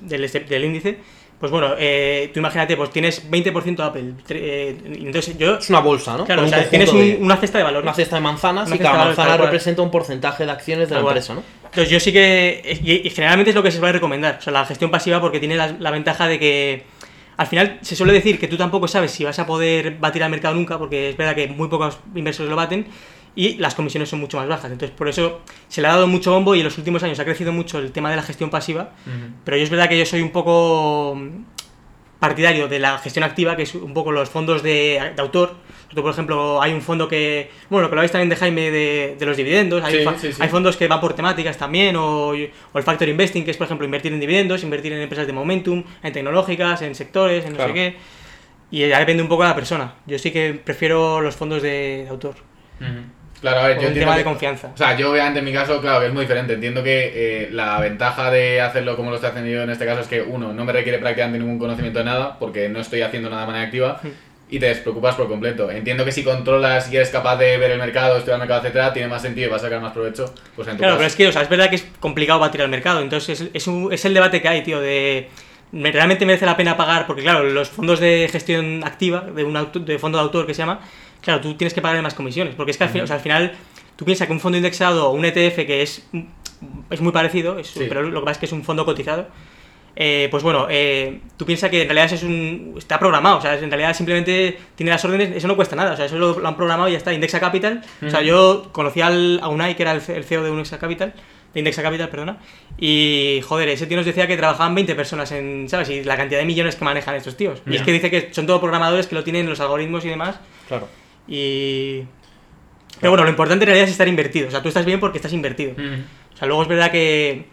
del, del índice, pues bueno, eh, tú imagínate, pues tienes 20% Apple. eh, entonces yo... Es una bolsa, ¿no? Claro, o un sea, tienes conjunto un- de- una cesta de valor. una cesta de manzanas y cada manzana representa un porcentaje de acciones de la empresa, ¿no? Entonces yo sí que... Y, y generalmente es lo que se suele recomendar, o sea, la gestión pasiva porque tiene la, la ventaja de que... Al final se suele decir que tú tampoco sabes si vas a poder batir al mercado nunca, porque es verdad que muy pocos inversores lo baten, y las comisiones son mucho más bajas. Entonces por eso se le ha dado mucho bombo y en los últimos años ha crecido mucho el tema de la gestión pasiva, pero yo es verdad que yo soy un poco partidario de la gestión activa, que es un poco los fondos de, de autor. Por ejemplo, hay un fondo que, bueno, lo que lo habéis también de Jaime de, de los dividendos, hay, Sí, fa- sí, sí. hay fondos que van por temáticas también, o, o el factor investing, que es, por ejemplo, invertir en dividendos, invertir en empresas de momentum, en tecnológicas, en sectores, en no Claro. sé qué. Y ya depende un poco de la persona. Yo sí que prefiero los fondos de, de autor, Claro, a ver, por yo un tema de que- confianza. O sea, yo obviamente en mi caso, claro, que es muy diferente. Entiendo que eh, la ventaja de hacerlo como lo estoy haciendo yo en este caso es que, uno, no me requiere prácticamente ningún conocimiento de nada, porque no estoy haciendo nada de manera activa, y te despreocupas por completo. Entiendo que si controlas y eres capaz de ver el mercado, estudiar el mercado, etcétera, tiene más sentido y vas a sacar más provecho, pues en tu Claro, caso. pero es que, o sea, es verdad que es complicado batir al mercado. Entonces, es, es, un- es el debate que hay, tío, de. ¿me- ¿Realmente merece la pena pagar? Porque, claro, los fondos de gestión activa, de un auto- de fondo de autor que se llama, claro, tú tienes que pagar más comisiones. Porque es que al, fin- o sea, al final, tú piensas que un fondo indexado o un ETF que es, es muy parecido, es- Sí. pero lo que pasa es que es un fondo cotizado. eh, pues bueno, eh, tú piensas que en realidad eso es un, está programado, o sea, en realidad simplemente tiene las órdenes, eso no cuesta nada, o sea, eso lo, lo han programado y ya está, Indexa Capital, o sea, yo conocí al, a Unai, que era el, el CEO de Indexa Capital, de Indexa Capital, perdona, y joder, ese tío nos decía que trabajaban 20 personas en, ¿sabes? Y la cantidad de millones que manejan estos tíos. Y es que dice que son todos programadores que lo tienen los algoritmos y demás, Claro. Y... Pero bueno, lo importante en realidad es estar invertido, o sea, tú estás bien porque estás invertido. O sea, luego es verdad que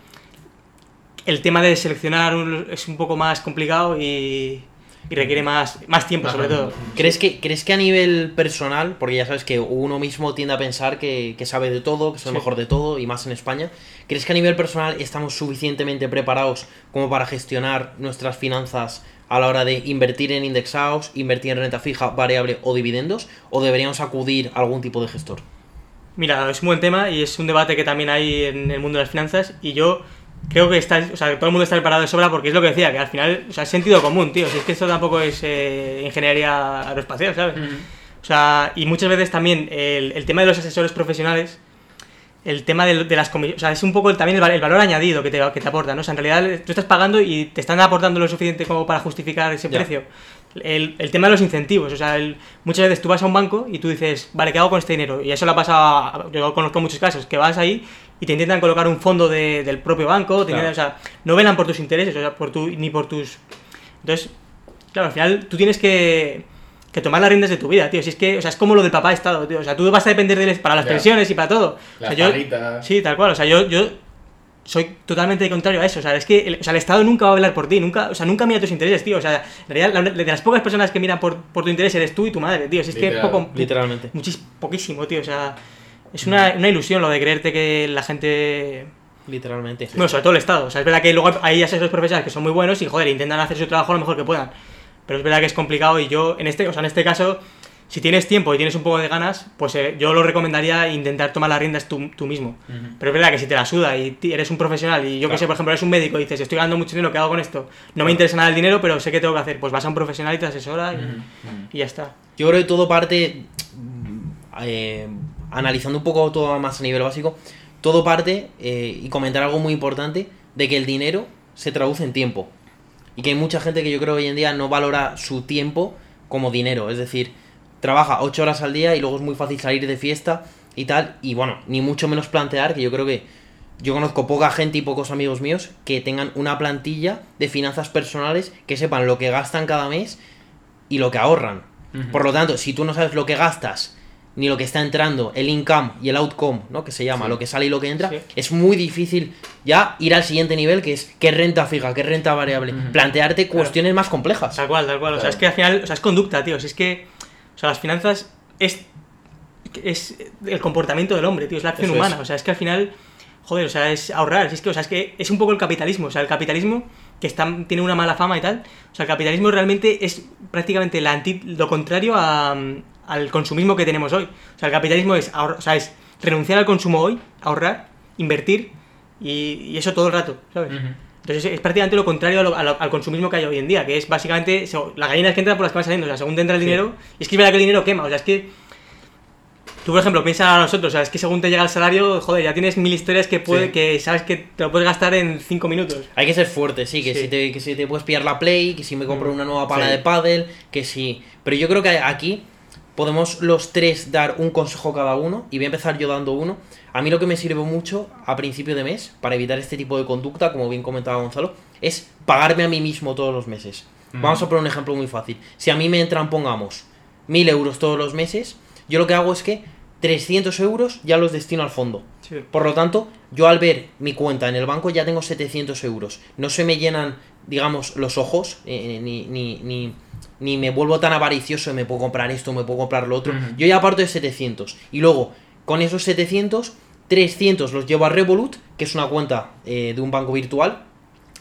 el tema de seleccionar un- es un poco más complicado y, y requiere más, más tiempo, sobre todo. ¿Crees que, ¿Crees que a nivel personal, porque ya sabes que uno mismo tiende a pensar que, que sabe de todo, que es el Sí. mejor de todo, y más en España, ¿crees que a nivel personal estamos suficientemente preparados como para gestionar nuestras finanzas a la hora de invertir en indexados, invertir en renta fija, variable o dividendos? ¿O deberíamos acudir a algún tipo de gestor? Mira, es un buen tema y es un debate que también hay en el mundo de las finanzas y yo creo que está, o sea, todo el mundo está preparado de sobra porque es lo que decía, que al final, o sea, es sentido común, tío. Si es que esto tampoco es eh, ingeniería aeroespacial, ¿sabes? O sea, y muchas veces también el, el tema de los asesores profesionales, el tema de, de las comisiones, o sea, es un poco también el, el valor añadido que te, que te aporta, ¿no? O sea, en realidad tú estás pagando y te están aportando lo suficiente como para justificar ese precio. El, el tema de los incentivos, o sea, el- muchas veces tú vas a un banco y tú dices, vale, ¿qué hago con este dinero? Y eso le ha pasado, yo conozco muchos casos, que vas ahí y te intentan colocar un fondo de- del propio banco, te Claro. intentan- o sea, no velan por tus intereses, o sea, por tu, ni por tus... Entonces, claro, al final tú tienes que, que tomar las riendas de tu vida, tío. Si es que, o sea, es como lo del papá Estado, tío. O sea, tú vas a depender de él para las Ya. pensiones y para todo. Las o sea, yo. Sí, tal cual. O sea, yo, yo soy totalmente contrario a eso. O sea, es que el, o sea, el Estado nunca va a velar por ti, nunca, o sea, nunca mira tus intereses, tío. O sea, en realidad, la- de las pocas personas que miran por, por tu interés eres tú y tu madre, tío. Si es que Literal. poco, Literalmente. muchis, poquísimo, tío. O sea, es una, una ilusión lo de creerte que la gente Literalmente. bueno, sobre todo el Estado. O sea, es verdad que luego hay asesores profesionales que son muy buenos y, joder, intentan hacer su trabajo lo mejor que puedan. Pero es verdad que es complicado y yo, en este, o sea, en este caso, si tienes tiempo y tienes un poco de ganas, pues eh, yo lo recomendaría intentar tomar las riendas tú, tú mismo. Pero es verdad que si te la suda y eres un profesional y yo que sé, por ejemplo, eres un médico y dices, estoy ganando mucho dinero, ¿qué hago con esto? No me interesa nada el dinero, pero sé qué tengo que hacer. Pues vas a un profesional y te asesora y, y ya está. Yo creo que todo parte, eh, analizando un poco todo más a nivel básico, todo parte, eh, y comentar algo muy importante, de que el dinero se traduce en tiempo. Y que hay mucha gente que yo creo que hoy en día no valora su tiempo como dinero. Es decir, trabaja 8 horas al día y luego es muy fácil salir de fiesta y tal. Y bueno, ni mucho menos plantear que yo creo que yo conozco poca gente y pocos amigos míos que tengan una plantilla de finanzas personales que sepan lo que gastan cada mes y lo que ahorran. Por lo tanto, si tú no sabes lo que gastas, ni lo que está entrando, el income y el outcome, ¿no? Que se llama, Sí. lo que sale y lo que entra, Sí. es muy difícil ya ir al siguiente nivel, que es qué renta fija, qué renta variable. Plantearte cuestiones más complejas. Tal cual, tal cual. O sea, es que al final, o sea, es conducta, tío. Si es que, o sea, las finanzas es, es el comportamiento del hombre, tío. Es la acción Eso es. humana. O sea, es que al final, joder, o sea, es ahorrar. Si es que, o sea, es que es un poco el capitalismo. O sea, el capitalismo que están, tienen una mala fama y tal. O sea, el capitalismo realmente es prácticamente la anti- lo contrario a, al consumismo que tenemos hoy. O sea, el capitalismo es, ahorra- o sea, es renunciar al consumo hoy, ahorrar, invertir y, y eso todo el rato, ¿sabes? Ujú. Entonces es prácticamente lo contrario a lo- a lo- al consumismo que hay hoy en día, que es básicamente so- las gallinas que entran por las que van saliendo. O sea, según te entra el dinero, y es que es verdad que el dinero quema. O sea, es que tú, por ejemplo, piensa a nosotros, o sea, es que según te llega el salario, joder, ya tienes mil historias que, puede, Sí. que sabes que te lo puedes gastar en cinco minutos. Hay que ser fuerte, sí, que, Sí. Si, te, que si te puedes pillar la Play, que si me compro Mm, una nueva pala sí. de pádel, que si... Pero yo creo que aquí podemos los tres dar un consejo cada uno, y voy a empezar yo dando uno. A mí lo que me sirve mucho a principio de mes, para evitar este tipo de conducta, como bien comentaba Gonzalo, es pagarme a mí mismo todos los meses. Mm. Vamos a poner un ejemplo muy fácil. Si a mí me entran, pongamos, mil euros todos los meses, yo lo que hago es que 300 euros ya los destino al fondo. Por lo tanto, yo al ver mi cuenta en el banco ya tengo 700 euros. No se me llenan, digamos, los ojos, eh, ni, ni, ni, ni me vuelvo tan avaricioso me puedo comprar esto, me puedo comprar lo otro. Yo ya parto de 700. Y luego, con esos 700, 300 los llevo a Revolut, que es una cuenta eh, de un banco virtual,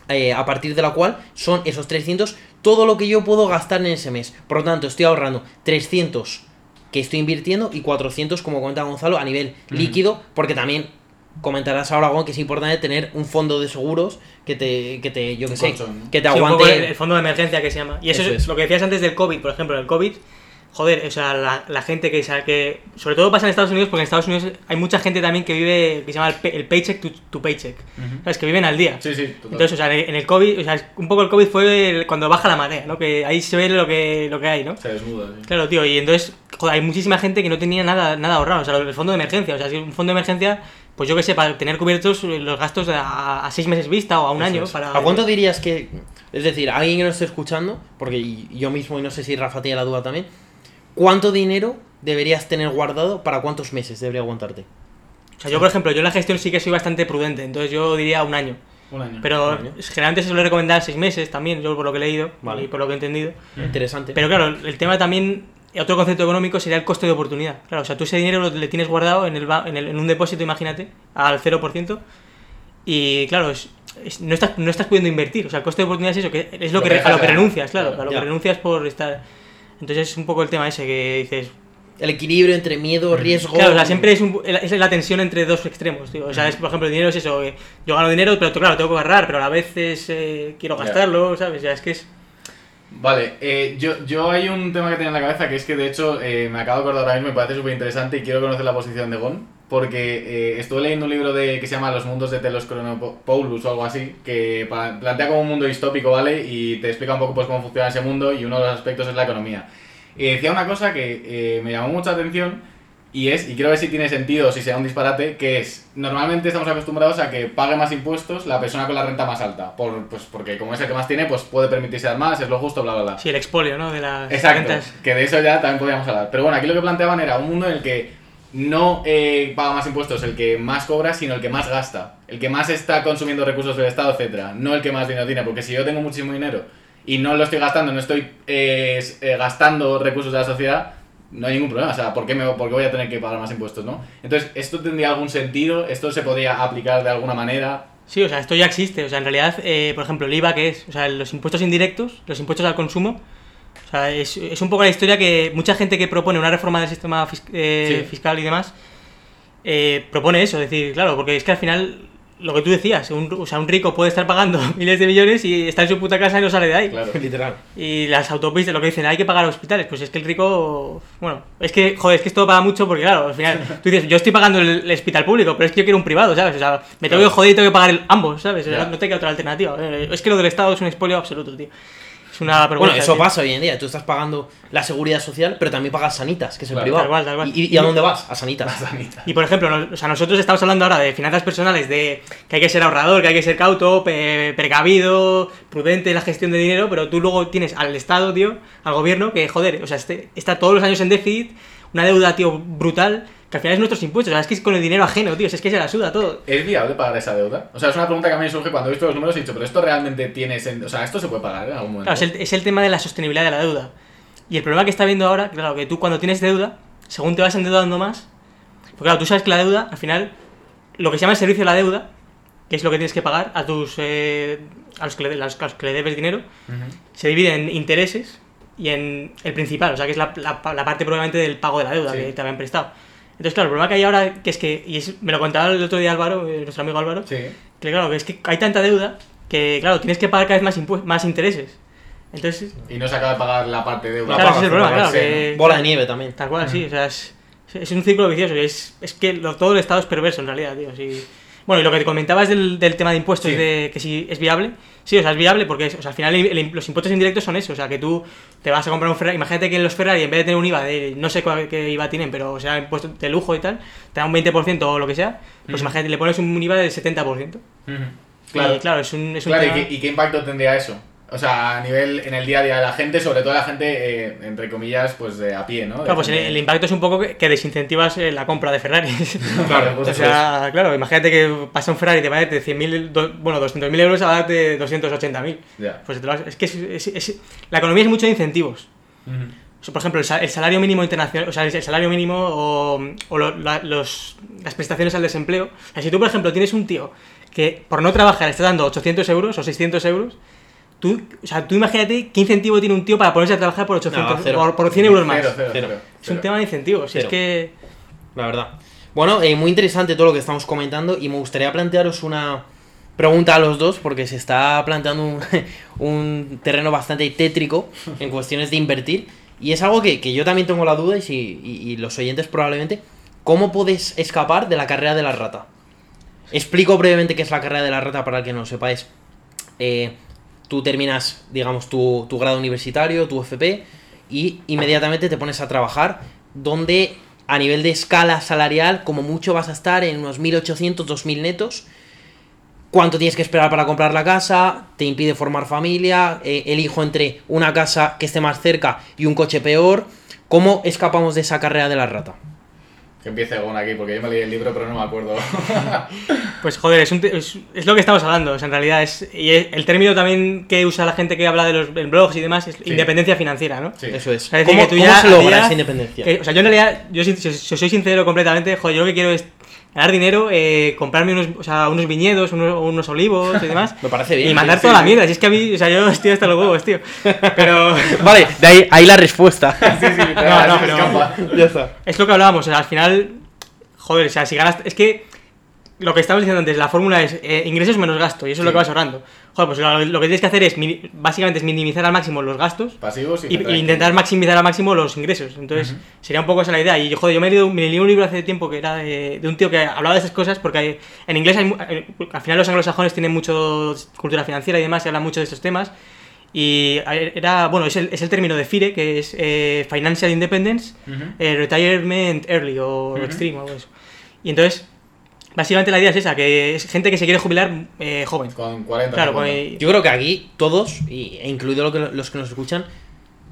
eh, a partir de la cual son esos 300 todo lo que yo puedo gastar en ese mes. Por lo tanto, estoy ahorrando 300 que estoy invirtiendo y 400, como comenta Gonzalo, a nivel líquido, porque también comentarás ahora, Gon, que es importante tener un fondo de seguros que te, que te yo que sé, colchón, ¿no? que te Sí, aguante. el, el fondo de emergencia que se llama. Y eso, Eso es, es. lo que decías antes del COVID, por ejemplo, el COVID, joder, o sea, la, la gente que, que. Sobre todo pasa en Estados Unidos, porque en Estados Unidos hay mucha gente también que vive, que se llama el, pay- el paycheck to, to paycheck. Ujú. ¿Sabes? Que viven al día. Sí, sí, total. Entonces, o sea, en el COVID, o sea, un poco el COVID fue el- cuando baja la marea, ¿no? Que ahí se ve lo que, lo que hay, ¿no? Se desnuda, sí. Claro, tío, y entonces, joder, hay muchísima gente que no tenía nada, nada ahorrado, o sea, el fondo de emergencia, o sea, si un fondo de emergencia, pues yo qué sé, para tener cubiertos los gastos a, a seis meses vista o a un Eso año. es. Para, ¿A cuánto dirías que.? Es decir, alguien que no esté escuchando, porque yo mismo y no sé si Rafa tiene la duda también, ¿cuánto dinero deberías tener guardado para cuántos meses debería aguantarte? O sea, yo, por ejemplo, yo en la gestión sí que soy bastante prudente, entonces yo diría un año. Un año. Pero Un año. generalmente se suele recomendar seis meses también, yo por lo que he leído Vale. y por lo que he entendido. Interesante. Pero claro, el tema también, otro concepto económico sería el coste de oportunidad. Claro, o sea, tú ese dinero lo, le tienes guardado en, el, ba- en, el- en un depósito, imagínate, al 0%. Y claro, es- es- no, estás, no estás pudiendo invertir. O sea, el coste de oportunidad es eso, que es lo Lo que, a lo que renuncias, claro, a lo Ya. que renuncias por estar. Entonces es un poco el tema ese que dices. El equilibrio entre miedo, riesgo. Claro, o sea, siempre es, un- es la tensión entre dos extremos, tío. O sea, es, por ejemplo, el dinero es eso, que yo gano dinero, pero claro, tengo que ahorrar, pero a la vez es, eh, quiero gastarlo, ¿sabes? Ya es que es... Vale, eh, yo, yo hay un tema que tenía en la cabeza que es que de hecho eh, me acabo de acordar ahora mismo, me parece súper interesante y quiero conocer la posición de Gon, porque eh, estuve leyendo un libro de, que se llama Los mundos de Telos Chronopoulos o algo así, que pa- plantea como un mundo distópico, ¿vale? Y te explica un poco pues cómo funciona ese mundo y uno de los aspectos es la economía. Y decía una cosa que eh, me llamó mucha atención y es, y quiero ver si tiene sentido o si sea un disparate, que es, normalmente estamos acostumbrados a que pague más impuestos la persona con la renta más alta, por, pues porque como es el que más tiene, pues puede permitirse dar más, es lo justo, bla, bla, bla. Sí, el expolio, ¿no? De las Exacto, rentas. que de eso ya también podríamos hablar. Pero bueno, aquí lo que planteaban era un mundo en el que no eh, paga más impuestos el que más cobra, sino el que más gasta. El que más está consumiendo recursos del Estado, etcétera. No el que más dinero tiene, porque si yo tengo muchísimo dinero y no lo estoy gastando, no estoy eh, eh, gastando recursos de la sociedad, no hay ningún problema. O sea, ¿por qué, me, por qué voy a tener que pagar más impuestos, no? Entonces, ¿esto tendría algún sentido? ¿Esto se podría aplicar de alguna manera? Sí, o sea, esto ya existe. O sea, en realidad, eh, por ejemplo, el IVA, que es? O sea, los impuestos indirectos, los impuestos al consumo. O sea, es, es un poco la historia que mucha gente que propone una reforma del sistema fis- eh, Sí. fiscal y demás, eh, propone eso. Es decir, claro, porque es que al final, lo que tú decías, un, o sea, un rico puede estar pagando *laughs* miles de millones y está en su puta casa y no sale de ahí. Claro. Literal. Y las autopistas, lo que dicen, hay que pagar hospitales. Pues es que el rico. Bueno, es que, joder, es que esto paga mucho porque, claro, al final, *laughs* tú dices, yo estoy pagando el, el hospital público, pero es que yo quiero un privado, ¿sabes? O sea, me tengo Claro. que joder y tengo que pagar el- ambos, ¿sabes? O sea, no te queda otra alternativa. Eh, Es que lo del Estado es un expolio absoluto, tío. Es una Bueno, vergüenza. eso tío. pasa hoy en día. Tú estás pagando la seguridad social, pero también pagas Sanitas, que es el Claro. privado. Tal cual, tal cual. ¿Y, y a dónde vas? A Sanitas. Y por ejemplo, nos- o sea, nosotros estamos hablando ahora de finanzas personales, de que hay que ser ahorrador, que hay que ser cauto, pe- precavido, prudente en la gestión de dinero, pero tú luego tienes al Estado, tío, al gobierno, que joder, o sea, este- está todos los años en déficit, una deuda, tío, brutal, que al final es nuestros impuestos, o sea, es que es con el dinero ajeno, tío, es que se la suda todo. ¿Es viable pagar esa deuda? O sea, es una pregunta que a mí me surge cuando he visto los números y he dicho, pero esto realmente tiene sentido. O sea, esto se puede pagar en algún momento. Claro, es el, es el tema de la sostenibilidad de la deuda. Y el problema que está viendo ahora, claro, que tú cuando tienes deuda, según te vas endeudando más, porque claro, tú sabes que la deuda, al final, lo que se llama el servicio de la deuda, que es lo que tienes que pagar a tus eh, a, los que le, a los que le debes dinero, se divide en intereses y en el principal, o sea, que es la, la, la parte probablemente del pago de la deuda Sí. que te habían prestado. Entonces, claro, el problema que hay ahora, que es que, y es- me lo contaba el otro día Álvaro, eh, nuestro amigo Álvaro, Sí. que claro, que es que hay tanta deuda que, claro, tienes que pagar cada vez más, más intereses. Entonces, Y no se acaba de pagar la parte de deuda. claro, ese es el problema, claro, que... Bola de nieve también. Tal cual, sí, o sea, es, es un círculo vicioso. Es, es que lo- todo el Estado es perverso en realidad, tío. sí. Bueno, y lo que te comentabas del, del tema de impuestos, Sí. de que si es viable, sí, o sea, es viable porque o sea, al final el- el- los impuestos indirectos son eso, o sea, que tú te vas a comprar un Ferrari, imagínate que los Ferrari en vez de tener un IVA de, no sé cuál, qué IVA tienen, pero o sea, impuesto de lujo y tal, te da un 20% o lo que sea, pues imagínate, le pones un IVA del 70%. Ujú. Y Claro. claro, es un, es un Claro, ¿y tema- qué, y qué impacto tendría eso? O sea, a nivel, en el día a día de la gente, sobre todo la gente, eh, entre comillas, pues de a pie, ¿no? De Claro, pues el, gente- el impacto es un poco que, que desincentivas eh, la compra de Ferraris. *laughs* Claro, pues *laughs* O sea, claro, imagínate que pasa un Ferrari y te va a darte 100.000, do- bueno, 200.000 euros a darte 280.000. es. Ya. Pues te lo vas- es que es- es- es- la economía es mucho de incentivos. Ujú. O sea, por ejemplo, el salario mínimo internacional, o sea, el salario mínimo o, o lo- la- los, las prestaciones al desempleo. O sea, si tú, por ejemplo, tienes un tío que por no trabajar está dando 800 euros o 600 euros, tú, o sea, tú imagínate qué incentivo tiene un tío para ponerse a trabajar por 800, Nada, cero. por, por 100 euros más. Cero, cero, Cero. cero, Es un tema de incentivos. Cero. Es que. la verdad. Bueno, eh, muy interesante todo lo que estamos comentando y me gustaría plantearos una pregunta a los dos porque se está planteando un, *laughs* un terreno bastante tétrico en cuestiones de invertir y es algo que, que yo también tengo la duda y, si, y, y los oyentes probablemente, ¿cómo podéis escapar de la carrera de la rata? Explico brevemente qué es la carrera de la rata para el que no lo sepáis. Eh, tú terminas, digamos, tu, grado universitario, tu FP, y inmediatamente te pones a trabajar, donde a nivel de escala salarial, como mucho vas a estar en unos 1.800, 2.000 netos. ¿Cuánto tienes que esperar para comprar la casa? ¿Te impide formar familia? Eh, elijo entre una casa que esté más cerca y un coche peor. ¿Cómo escapamos de esa carrera de la rata? Que empiece Gon aquí, porque yo me leí el libro, pero no me acuerdo. *laughs* Pues joder, es, un es, es lo que estamos hablando. o sea, en realidad es. Y es- el término también que usa la gente que habla de los blogs y demás es independencia financiera, ¿no? Sí. Eso es. O sea, es decir, ¿Cómo, que tú cómo ya se logra esa independencia? que- o sea, yo en realidad, yo si, si- si os soy sincero completamente, joder, yo lo que quiero es ganar dinero, eh, comprarme unos, o sea, unos viñedos, unos, unos olivos y demás. *laughs* Me parece bien. Y mandar toda la mierda. Si es que a mí, o sea, yo estoy hasta los huevos, tío. Pero. *laughs* Vale, de ahí, ahí la respuesta. *laughs* Sí, sí, No, no, pero- escapa. ya está. Es lo que hablábamos, o sea, al final, joder, o sea, si ganas, es que lo que estábamos diciendo antes, la fórmula es eh, ingresos menos gasto, y eso es lo Sí. que vas ahorrando. Joder, pues lo, lo que tienes que hacer es, básicamente, es minimizar al máximo los gastos Pasivos y, y, intentar maximizar al máximo los ingresos. Entonces, Ujú. sería un poco esa la idea. Y joder, yo me, he leído, me leí un libro hace tiempo que era de, de un tío que hablaba de esas cosas, porque hay- en inglés hay, eh, al final los anglosajones tienen mucho cultura financiera y demás, y hablan mucho de estos temas. Y era, bueno, es el, es el término de FIRE, que es eh, Financial Independence, Ujú. eh, Retirement Early o Ujú. Extreme o algo de eso. Y entonces, básicamente la idea es esa, que es gente que se quiere jubilar eh, joven. Con 40 Claro, 50. con- Yo creo que aquí todos, y- e incluido lo que- los que nos escuchan,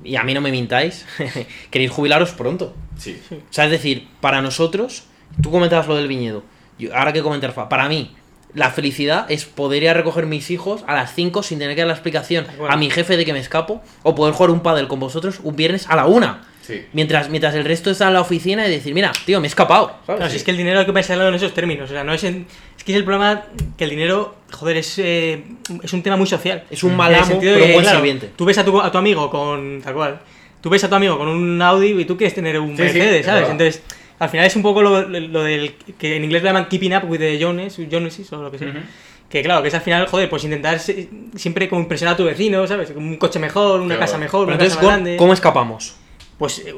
y a mí no me mintáis, *laughs* queréis jubilaros pronto. Sí. O sea, es decir, para nosotros, tú comentabas lo del viñedo. Yo- ahora que comentar, para mí, la felicidad es poder ir a recoger mis hijos a las 5 sin tener que dar la explicación a mi jefe de que me escapo, o poder jugar un pádel con vosotros un viernes a la una. Sí. Mientras, mientras el resto está en la oficina y decir, mira, tío, me he escapado. ¿sabes? Claro, si es que el dinero hay que pensarlo en esos términos. O sea, no es en- es que es el problema que el dinero, joder, es, eh, es un tema muy social. Es un mal amo, sentido de pero que, buen claro, sirviente. Tú ves a tu, a tu amigo con. tal cual. Tú ves a tu amigo con un Audi y tú quieres tener un Sí, Mercedes, es ¿sabes? Entonces, al final es un poco lo, lo del. que en inglés lo llaman keeping up with the Jones, Joneses o lo que sea. Que claro, que es al final, joder, pues intentar siempre como impresionar a tu vecino, ¿sabes? Un coche mejor, una casa mejor, Pero una entonces, casa más ¿cómo, grande. cómo escapamos? Pues eh,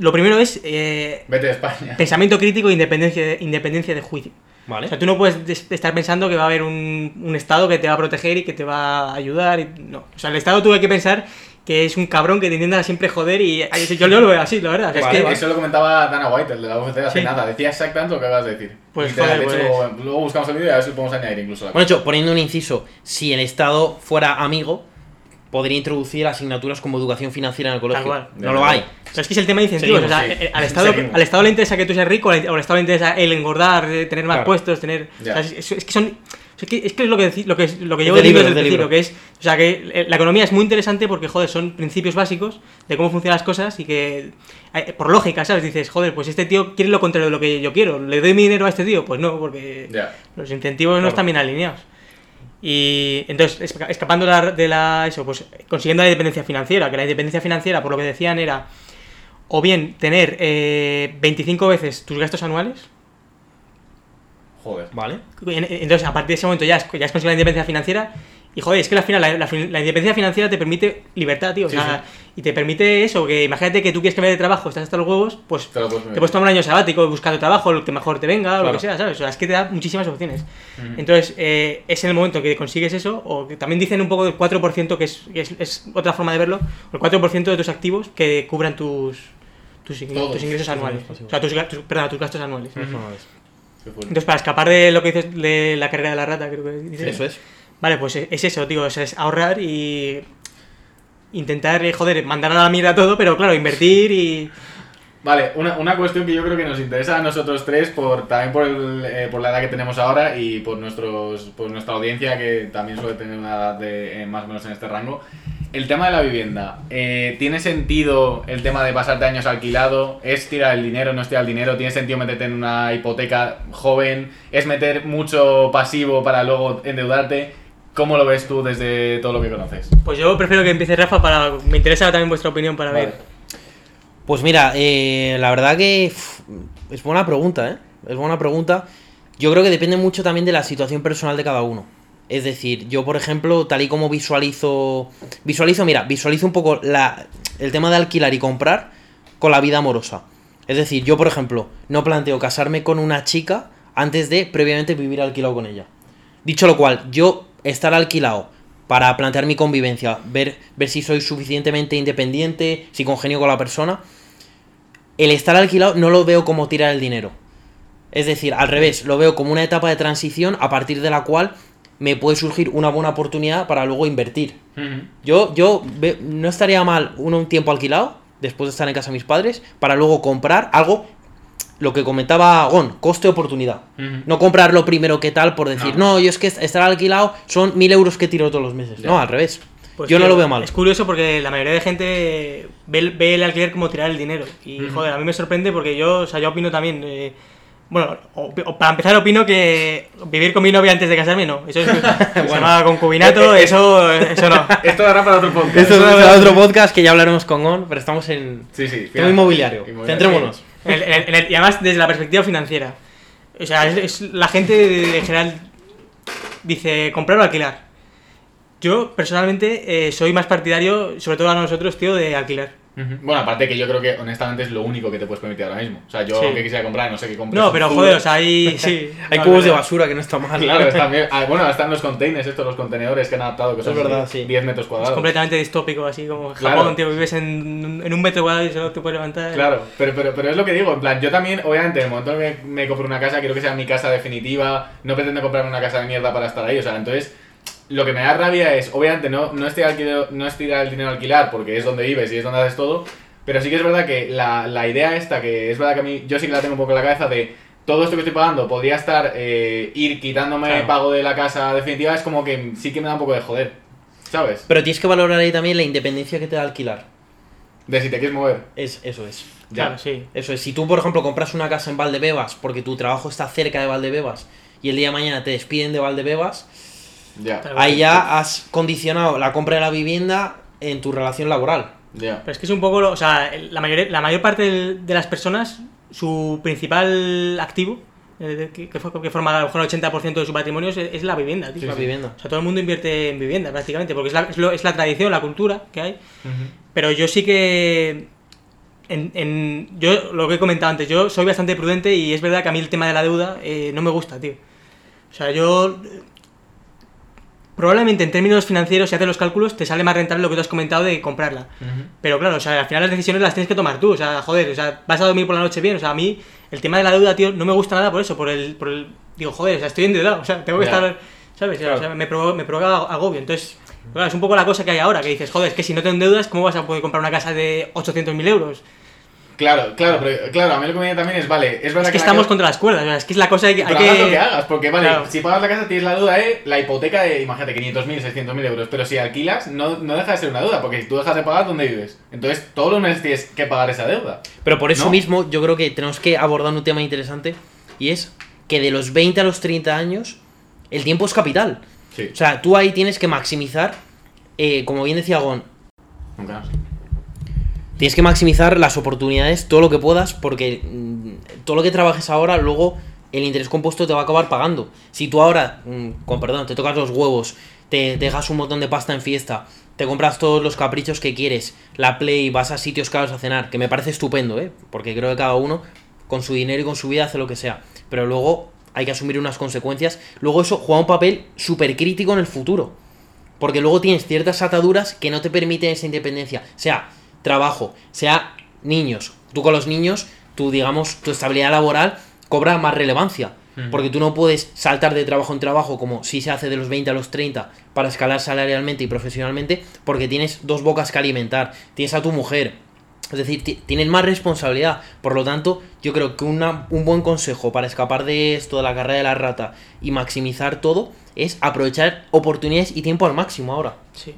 lo primero es eh, Vete de España. pensamiento crítico e independencia, independencia de juicio. ¿Vale? O sea, tú no puedes des- estar pensando que va a haber un, un Estado que te va a proteger y que te va a ayudar. Y, no. O sea, el Estado tú hay que pensar que es un cabrón que te intenta siempre joder y yo, yo lo veo así, la verdad. Sea, es Vale, que- vale. Eso lo comentaba Dana White, el de la UFC hace Sí. nada. Decía exactamente lo que acabas de decir. Pues, joder, de hecho, pues- luego, luego buscamos el vídeo y a ver si lo podemos añadir incluso. la Bueno, hecho, poniendo un inciso, si el Estado fuera amigo, podría introducir asignaturas como educación financiera en el colegio. cual. No lo hay. Pero es que es el tema de incentivos. Seguimos, o sea, sí. eh, al, Estado, al Estado le interesa que tú seas rico, o al Estado le interesa el engordar, eh, tener más Claro. puestos, tener. Ya. o sea, es, es que son. Es que es, que es lo que, lo que, lo que Es llevo de diciendo libro, desde es el de principio, libro. que es, o sea, que eh, la economía es muy interesante porque, joder, son principios básicos de cómo funcionan las cosas y que, por lógica, ¿sabes? Dices, joder, pues este tío quiere lo contrario de lo que yo quiero, ¿le doy mi dinero a este tío? Pues no, porque los incentivos no están bien alineados. Y entonces, esca- escapando de la, de la- eso, pues consiguiendo la independencia financiera, que la independencia financiera, por lo que decían, era o bien tener eh, 25 veces tus gastos anuales, Joder. Vale. en- entonces a partir de ese momento ya has, ya has conseguido la independencia financiera, y joder, es que al final la, la fin- la independencia financiera te permite libertad, tío, o Sí, sea, y te permite eso, que imagínate que tú quieres cambiar de trabajo, estás hasta los huevos, pues Te puedes te puedes tomar un año sabático buscando trabajo, lo que mejor te venga, o lo Claro. que sea, ¿sabes? O sea, es que te da muchísimas opciones. Entonces, eh, es en el momento que consigues eso, o que también dicen un poco del 4%, que es, que es, es otra forma de verlo, o el 4% de tus activos que cubran tus, tus, Todos tus ingresos anuales. O sea, tus, tus- perdón, tus gastos anuales. Entonces, para escapar de lo que dices de la carrera de la rata, creo que dices. Eso es. Vale, pues es eso, tío, o sea, es ahorrar y intentar, eh, joder, mandar a la mierda todo, pero claro, invertir y... Vale, una, una cuestión que yo creo que nos interesa a nosotros tres, por, también por, el, eh, por la edad que tenemos ahora y por, nuestros, por nuestra audiencia, que también suele tener una edad de, eh, más o menos en este rango. El tema de la vivienda, ¿tiene sentido el tema de pasarte años alquilado? ¿Es tirar el dinero, no es tirar el dinero? ¿Tiene sentido meterte en una hipoteca joven? ¿Es meter mucho pasivo para luego endeudarte? ¿Cómo lo ves tú desde todo lo que conoces? Pues yo prefiero que empiece Rafa para... Me interesa también vuestra opinión para Vale. ver. Pues mira, eh, la verdad que es buena pregunta, ¿eh? Es buena pregunta. Yo creo que depende mucho también de la situación personal de cada uno. Es decir, yo por ejemplo, tal y como visualizo... Visualizo, mira, visualizo un poco la, el tema de alquilar y comprar con la vida amorosa. Es decir, yo por ejemplo, no planteo casarme con una chica antes de previamente vivir alquilado con ella. Dicho lo cual, yo estar alquilado para plantear mi convivencia, ver, ver si soy suficientemente independiente, si congenio con la persona, el estar alquilado no lo veo como tirar el dinero. Es decir, al revés, lo veo como una etapa de transición a partir de la cual me puede surgir una buena oportunidad para luego invertir. Yo, yo ve- no estaría mal uno un tiempo alquilado, después de estar en casa de mis padres, para luego comprar algo, lo que comentaba Gon, coste-oportunidad. No comprar lo primero que tal por decir, no, yo es que est- estar alquilado son mil euros que tiro todos los meses. No, al revés. Pues, yo no lo veo mal. Es curioso porque la mayoría de gente ve, el- ve el alquiler como tirar el dinero. Y joder, a mí me sorprende porque yo, o sea, yo opino también. eh, bueno, o- o para empezar opino que vivir con mi novia antes de casarme no. Eso es, *laughs* *laughs* se llama concubinato, eso, eso no. *laughs* Esto dará para otro podcast. Esto es para otro podcast que ya hablaremos con Gon, pero estamos en Sí, sí. tema inmobiliario. Centrémonos. Y además desde la perspectiva financiera. O sea, es, la gente en general dice comprar o alquilar. Yo personalmente eh, soy más partidario, sobre todo a nosotros, tío, de alquilar. Bueno, aparte que yo creo que honestamente es lo único que te puedes permitir ahora mismo. O sea, yo Sí. que quisiera comprar, no sé qué comprar. No, pero joder, o sea, hay. *laughs* Sí, Hay no, cubos es de basura que no está mal. Claro, *laughs* están bien. Ah, bueno, están los containers, estos, los contenedores que han adaptado, que Es son verdad, sí. 10 metros Es cuadrados. completamente distópico, así como Claro. Japón, tío, vives en, en un metro cuadrado y solo te puedes levantar. Claro, pero, pero, pero es lo que digo, en plan, yo también, obviamente, en el momento en que me compro una casa, quiero que sea mi casa definitiva, no pretendo comprarme una casa de mierda para estar ahí, o sea, entonces, lo que me da rabia es, obviamente, no, no, es tirar, alquiler- no es tirar el dinero a alquilar, porque es donde vives y es donde haces todo, pero sí que es verdad que la, la idea esta, que es verdad que a mí, yo sí que la tengo un poco en la cabeza de, todo esto que estoy pagando podría estar, eh, ir quitándome Claro. pago de la casa definitiva, es como que sí que me da un poco de joder, ¿sabes? Pero tienes que valorar ahí también la independencia que te da alquilar. De si te quieres mover. Es, eso es. Ya. Claro, sí. Eso es. Si tú, por ejemplo, compras una casa en Valdebebas porque tu trabajo está cerca de Valdebebas y el día de mañana te despiden de Valdebebas, Ya, Claro. ahí ya has condicionado la compra de la vivienda en tu relación laboral. ya. Pero es que es un poco, lo- o sea, la mayor, la mayor parte de las personas, su principal activo, eh, que, forma a lo mejor el 80% de su patrimonio, es, es la vivienda, tío. la vivienda. O sea, todo el mundo invierte en vivienda prácticamente, porque es la, es lo- es la tradición, la cultura que hay. Pero yo sí que. En, en- yo lo que he comentado antes, yo soy bastante prudente y es verdad que a mí el tema de la deuda eh, no me gusta, tío. O sea, yo. Probablemente en términos financieros, si haces los cálculos, te sale más rentable lo que tú has comentado de comprarla. Pero claro, o sea, al final las decisiones las tienes que tomar tú. O sea, joder, o sea, vas a dormir por la noche bien. O sea, a mí el tema de la deuda, tío, no me gusta nada por eso. Por el. Por el digo, joder, o sea, estoy endeudado. O sea, tengo que estar. ¿Sabes? O sea, Claro. me, provoca, me provoca agobio. Entonces, claro, es un poco la cosa que hay ahora. Que dices, joder, es que si no te endeudas, ¿cómo vas a poder comprar una casa de 800.000 euros? Claro, claro, pero claro, a mí lo que me viene también es, vale, es verdad Es que estamos contra las cuerdas, es que es la cosa que hay Pero hagas lo que que... hagas, porque vale, Claro. si pagas la casa tienes la duda de la hipoteca de, imagínate, 500.000, 600.000 euros, pero si alquilas no, no deja de ser una deuda, porque si tú dejas de pagar, ¿dónde vives? Entonces todos los meses tienes que pagar esa deuda. Pero por eso ¿No? mismo yo creo que tenemos que abordar un tema interesante y es que de los 20 a los 30 años el tiempo es capital. Sí, O sea, tú ahí tienes que maximizar, eh, como bien decía Gon, nunca. Tienes que maximizar las oportunidades todo lo que puedas porque mm, todo lo que trabajes ahora luego el interés compuesto te va a acabar pagando. Si tú ahora, mm, con perdón, te tocas los huevos, te dejas un montón de pasta en fiesta, te compras todos los caprichos que quieres, la play, vas a sitios caros a cenar, que me parece estupendo, ¿eh? Porque creo que cada uno con su dinero y con su vida hace lo que sea. Pero luego hay que asumir unas consecuencias. Luego eso juega un papel súper crítico en el futuro. Porque luego tienes ciertas ataduras que no te permiten esa independencia. Sea trabajo, sea niños. Tú con los niños, tu, digamos, tu estabilidad laboral cobra más relevancia. Porque tú no puedes saltar de trabajo en trabajo como si se hace de los 20 a los 30 para escalar salarialmente y profesionalmente, porque tienes dos bocas que alimentar. Tienes a tu mujer. Es decir, ti- tienes más responsabilidad. Por lo tanto, yo creo que una- un buen consejo para escapar de esto, de la carrera de la rata y maximizar todo, es aprovechar oportunidades y tiempo al máximo ahora. Sí.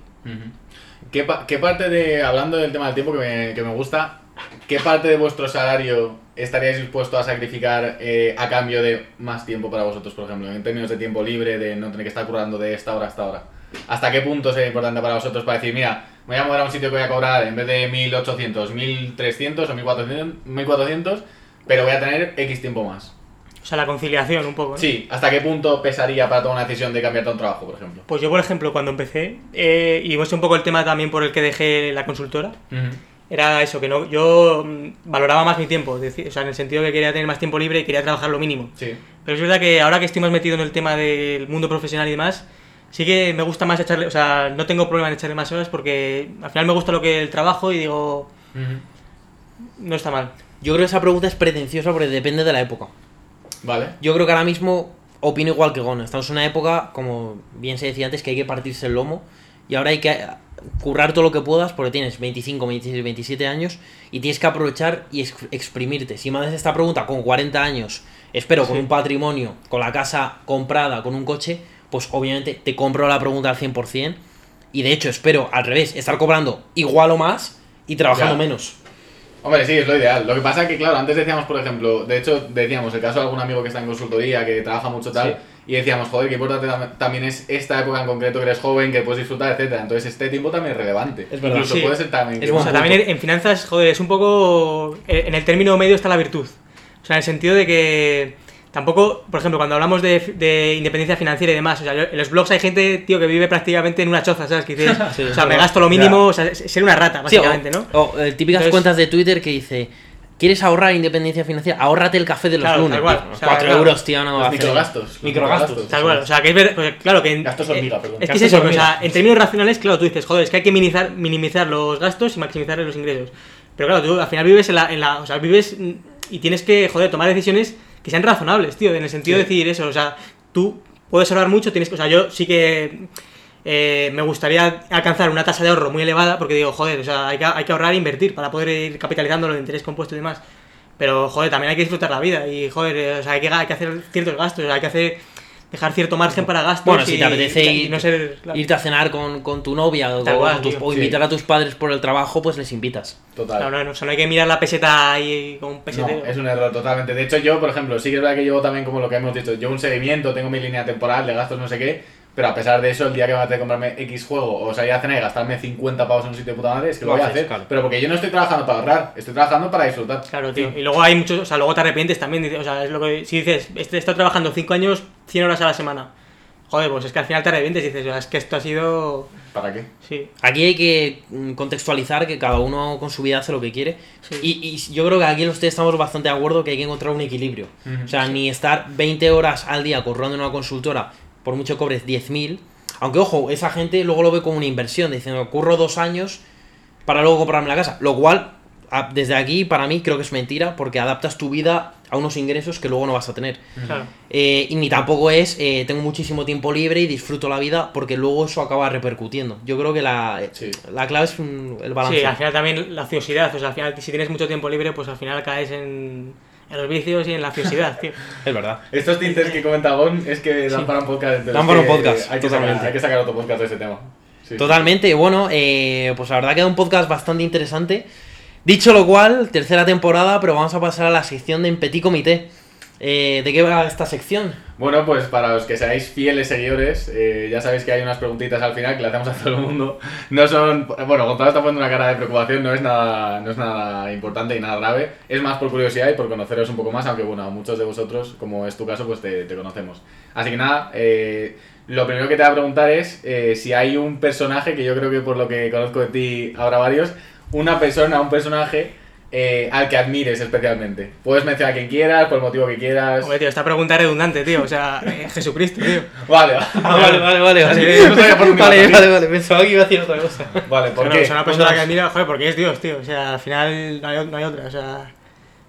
¿Qué, pa- qué parte de, hablando del tema del tiempo que me, que me gusta, qué parte de vuestro salario estaríais dispuesto a sacrificar eh, a cambio de más tiempo para vosotros, por ejemplo, en términos de tiempo libre, de no tener que estar currando de esta hora a esta hora? ¿Hasta qué punto sería importante para vosotros para decir, mira, me voy a mover a un sitio que voy a cobrar en vez de 1800, 1300 o 1400, 1400 pero voy a tener X tiempo más? O sea, la conciliación un poco, ¿no? Sí, ¿hasta qué punto pesaría para tomar una decisión de cambiarte a un trabajo, por ejemplo? Pues yo, por ejemplo, cuando empecé, eh, y es un poco el tema también por el que dejé la consultora, era eso, que no, yo mm, valoraba más mi tiempo, decir, o sea, en el sentido que quería tener más tiempo libre y quería trabajar lo mínimo. Sí. Pero es verdad que ahora que estoy más metido en el tema del mundo profesional y demás, sí que me gusta más echarle, o sea, no tengo problema en echarle más horas porque al final me gusta lo que el trabajo y digo, no está mal. Yo creo que esa pregunta es pretenciosa porque depende de la época. Vale. Yo creo que ahora mismo opino igual que Gon. Estamos en una época, como bien se decía antes, que hay que partirse el lomo. Y ahora hay que currar todo lo que puedas porque tienes 25, 26, 27 años y tienes que aprovechar y ex- exprimirte. Si me haces esta pregunta con 40 años, espero con un patrimonio, con la casa comprada, con un coche, pues obviamente te compro la pregunta al 100%. Y de hecho espero al revés, estar cobrando igual o más y trabajando Ya. menos. Hombre, sí, es lo ideal. Lo que pasa es que, claro, antes decíamos, por ejemplo, de hecho, decíamos el caso de algún amigo que está en consultoría, que trabaja mucho tal, y decíamos, joder, qué importante tam- también es esta época en concreto, que eres joven, que puedes disfrutar, etcétera. Entonces, este tiempo también es relevante. Es verdad. Incluso Sí. puede ser también. Es O sea, también en finanzas, joder, es un poco. En el término medio está la virtud. O sea, en el sentido de que tampoco, por ejemplo, cuando hablamos de, de independencia financiera y demás, o sea, yo- en los blogs hay gente, tío, que vive prácticamente en una choza, ¿sabes? Que dices, *laughs* Sí, o sea, me gasto lo mínimo, o sea, es- ser una rata, Sí, o- básicamente, ¿no? O, eh, típicas Entonces- cuentas de Twitter que dice, ¿quieres ahorrar independencia financiera? Ahórrate el café de los Claro, lunes. tal cual, tío. o sea, Cuatro claro. euros, tío, no Los microgastos. Microgastos. Tal cual, o sea, que es verdad, pues, claro que... en- Gastos hormiga, perdón. Es que es eso, o sea, hormiga. en términos racionales, claro, tú dices, joder, es que hay que minimizar, minimizar los gastos y maximizar los ingresos. Pero claro, tú al final vives en la, en la- o sea, vives y tienes que, joder, tomar decisiones que sean razonables, tío, en el sentido Sí. de decir eso, o sea, tú puedes ahorrar mucho, tienes o sea, yo sí que eh, me gustaría alcanzar una tasa de ahorro muy elevada porque digo, joder, o sea, hay que, hay que ahorrar e invertir para poder ir capitalizando los interés compuestos y demás. Pero, joder, también hay que disfrutar la vida y, joder, o sea, hay que, hay que hacer ciertos gastos, o sea, hay que hacer, dejar cierto margen para gastos. Bueno, si y- te apetece y ir- no ser, claro. irte a cenar con, con tu novia o, Tal con cual, tus- tío. o Sí. invitar a tus padres por el trabajo, pues les invitas. Total. Claro, no, no, o sea, no hay que mirar la peseta ahí con un No, pesetero. es un error totalmente. De hecho, yo, por ejemplo, sí que es verdad que llevo también como lo que hemos dicho, yo un seguimiento, tengo mi línea temporal de gastos, no sé qué, pero a pesar de eso, el día que me a comprarme X juego o salir a cenar y gastarme 50 pavos en un sitio de puta madre, es que lo, Lo voy a hacer. claro. Pero porque yo no estoy trabajando para ahorrar, estoy trabajando para disfrutar. Claro, tío. Y luego hay muchos, o sea, luego te arrepientes también. O sea, es lo que. Si dices, este, he estado trabajando 5 años, 100 horas a la semana. Joder, pues es que al final te arrepientes y dices, o sea, es que esto ha sido. ¿Para qué? Sí. Aquí hay que contextualizar que cada uno con su vida hace lo que quiere. Sí. Y, y yo creo que aquí los tres estamos bastante de acuerdo que hay que encontrar un equilibrio. O sea, ni estar 20 horas al día currando en una consultora, por mucho cobres 10.000. Aunque, ojo, esa gente luego lo ve como una inversión, diciendo, curro dos años para luego comprarme la casa. Lo cual, desde aquí, para mí, creo que es mentira, porque adaptas tu vida a unos ingresos que luego no vas a tener. Claro. Eh, y ni tampoco es eh, tengo muchísimo tiempo libre y disfruto la vida porque luego eso acaba repercutiendo. Yo creo que la, Sí. la clave es un- el balance. Sí, al final también la ociosidad, o sea, al final si tienes mucho tiempo libre, pues al final caes en, en los vicios y en la ociosidad, tío. *laughs* Es verdad. Estos tintes que comenta Gon es que dan Sí. para un podcast. Dan para un que podcast, Hay que, sacar, hay que sacar otro podcast de ese tema. Sí. Totalmente, bueno, eh, pues la verdad queda un podcast bastante interesante. Dicho lo cual, tercera temporada, pero vamos a pasar a la sección de En Petit Comité. Eh, ¿De qué va esta sección? Bueno, pues para los que seáis fieles seguidores, eh, ya sabéis que hay unas preguntitas al final que le hacemos a todo el mundo. No son. Bueno, Gonzalo está poniendo una cara de preocupación, no es nada, no es nada importante y nada grave. Es más por curiosidad y por conoceros un poco más, aunque bueno, a muchos de vosotros, como es tu caso, pues te, conocemos. Así que nada, eh, lo primero que te voy a preguntar es eh, si hay un personaje, que yo creo que por lo que conozco de ti habrá varios, una persona, un personaje eh, al que admires especialmente. Puedes mencionar a quien quieras, por el motivo que quieras. Hombre, tío, esta pregunta es redundante, tío, o sea, eh, Jesucristo, tío. Vale, Ah, vale, vale, vale. Vale, Sí, no sabía por dónde vale, iba, vale, vale, Pensaba que iba a decir otra cosa. Vale, ¿por Claro, qué? Es una persona que admira, joder, porque es Dios, tío. O sea, al final no hay, no hay otra. O sea,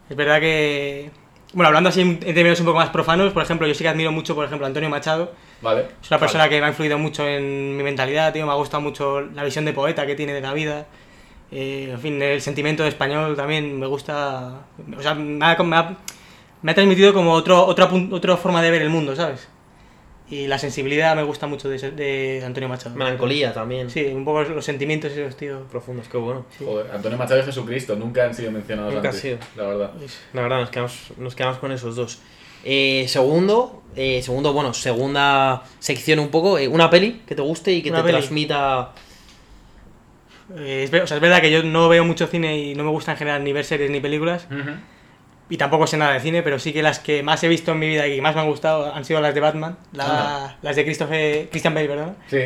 es verdad que. Bueno, hablando así en términos un poco más profanos, por ejemplo, yo sí que admiro mucho, por ejemplo, a Antonio Machado. Vale. Es una persona que me ha influido mucho en mi mentalidad, tío. Me ha gustado mucho la visión de poeta que tiene de la vida. Eh, en fin, el sentimiento de español también me gusta. O sea, me ha, me ha- me ha transmitido como otro, otra, otra forma de ver el mundo, ¿sabes? Y la sensibilidad me gusta mucho de, de Antonio Machado. Melancolía también. Sí, un poco los sentimientos esos, tío. Profundos, qué bueno. Joder, Antonio Machado y Jesucristo nunca han sido mencionados Nunca antes. ha sido. La verdad. Pues, La verdad, nos quedamos, nos quedamos con esos dos. Eh, segundo, eh, segundo, bueno, segunda sección un poco, eh, una peli que te guste y que Una te peli. transmita... Eh, es, ver- o sea, es verdad que yo no veo mucho cine y no me gusta en general ni ver series ni películas. Y tampoco sé nada de cine, pero sí que las que más he visto en mi vida y que más me han gustado han sido las de Batman, la- las de Christopher, Christian Bale, ¿verdad? Sí.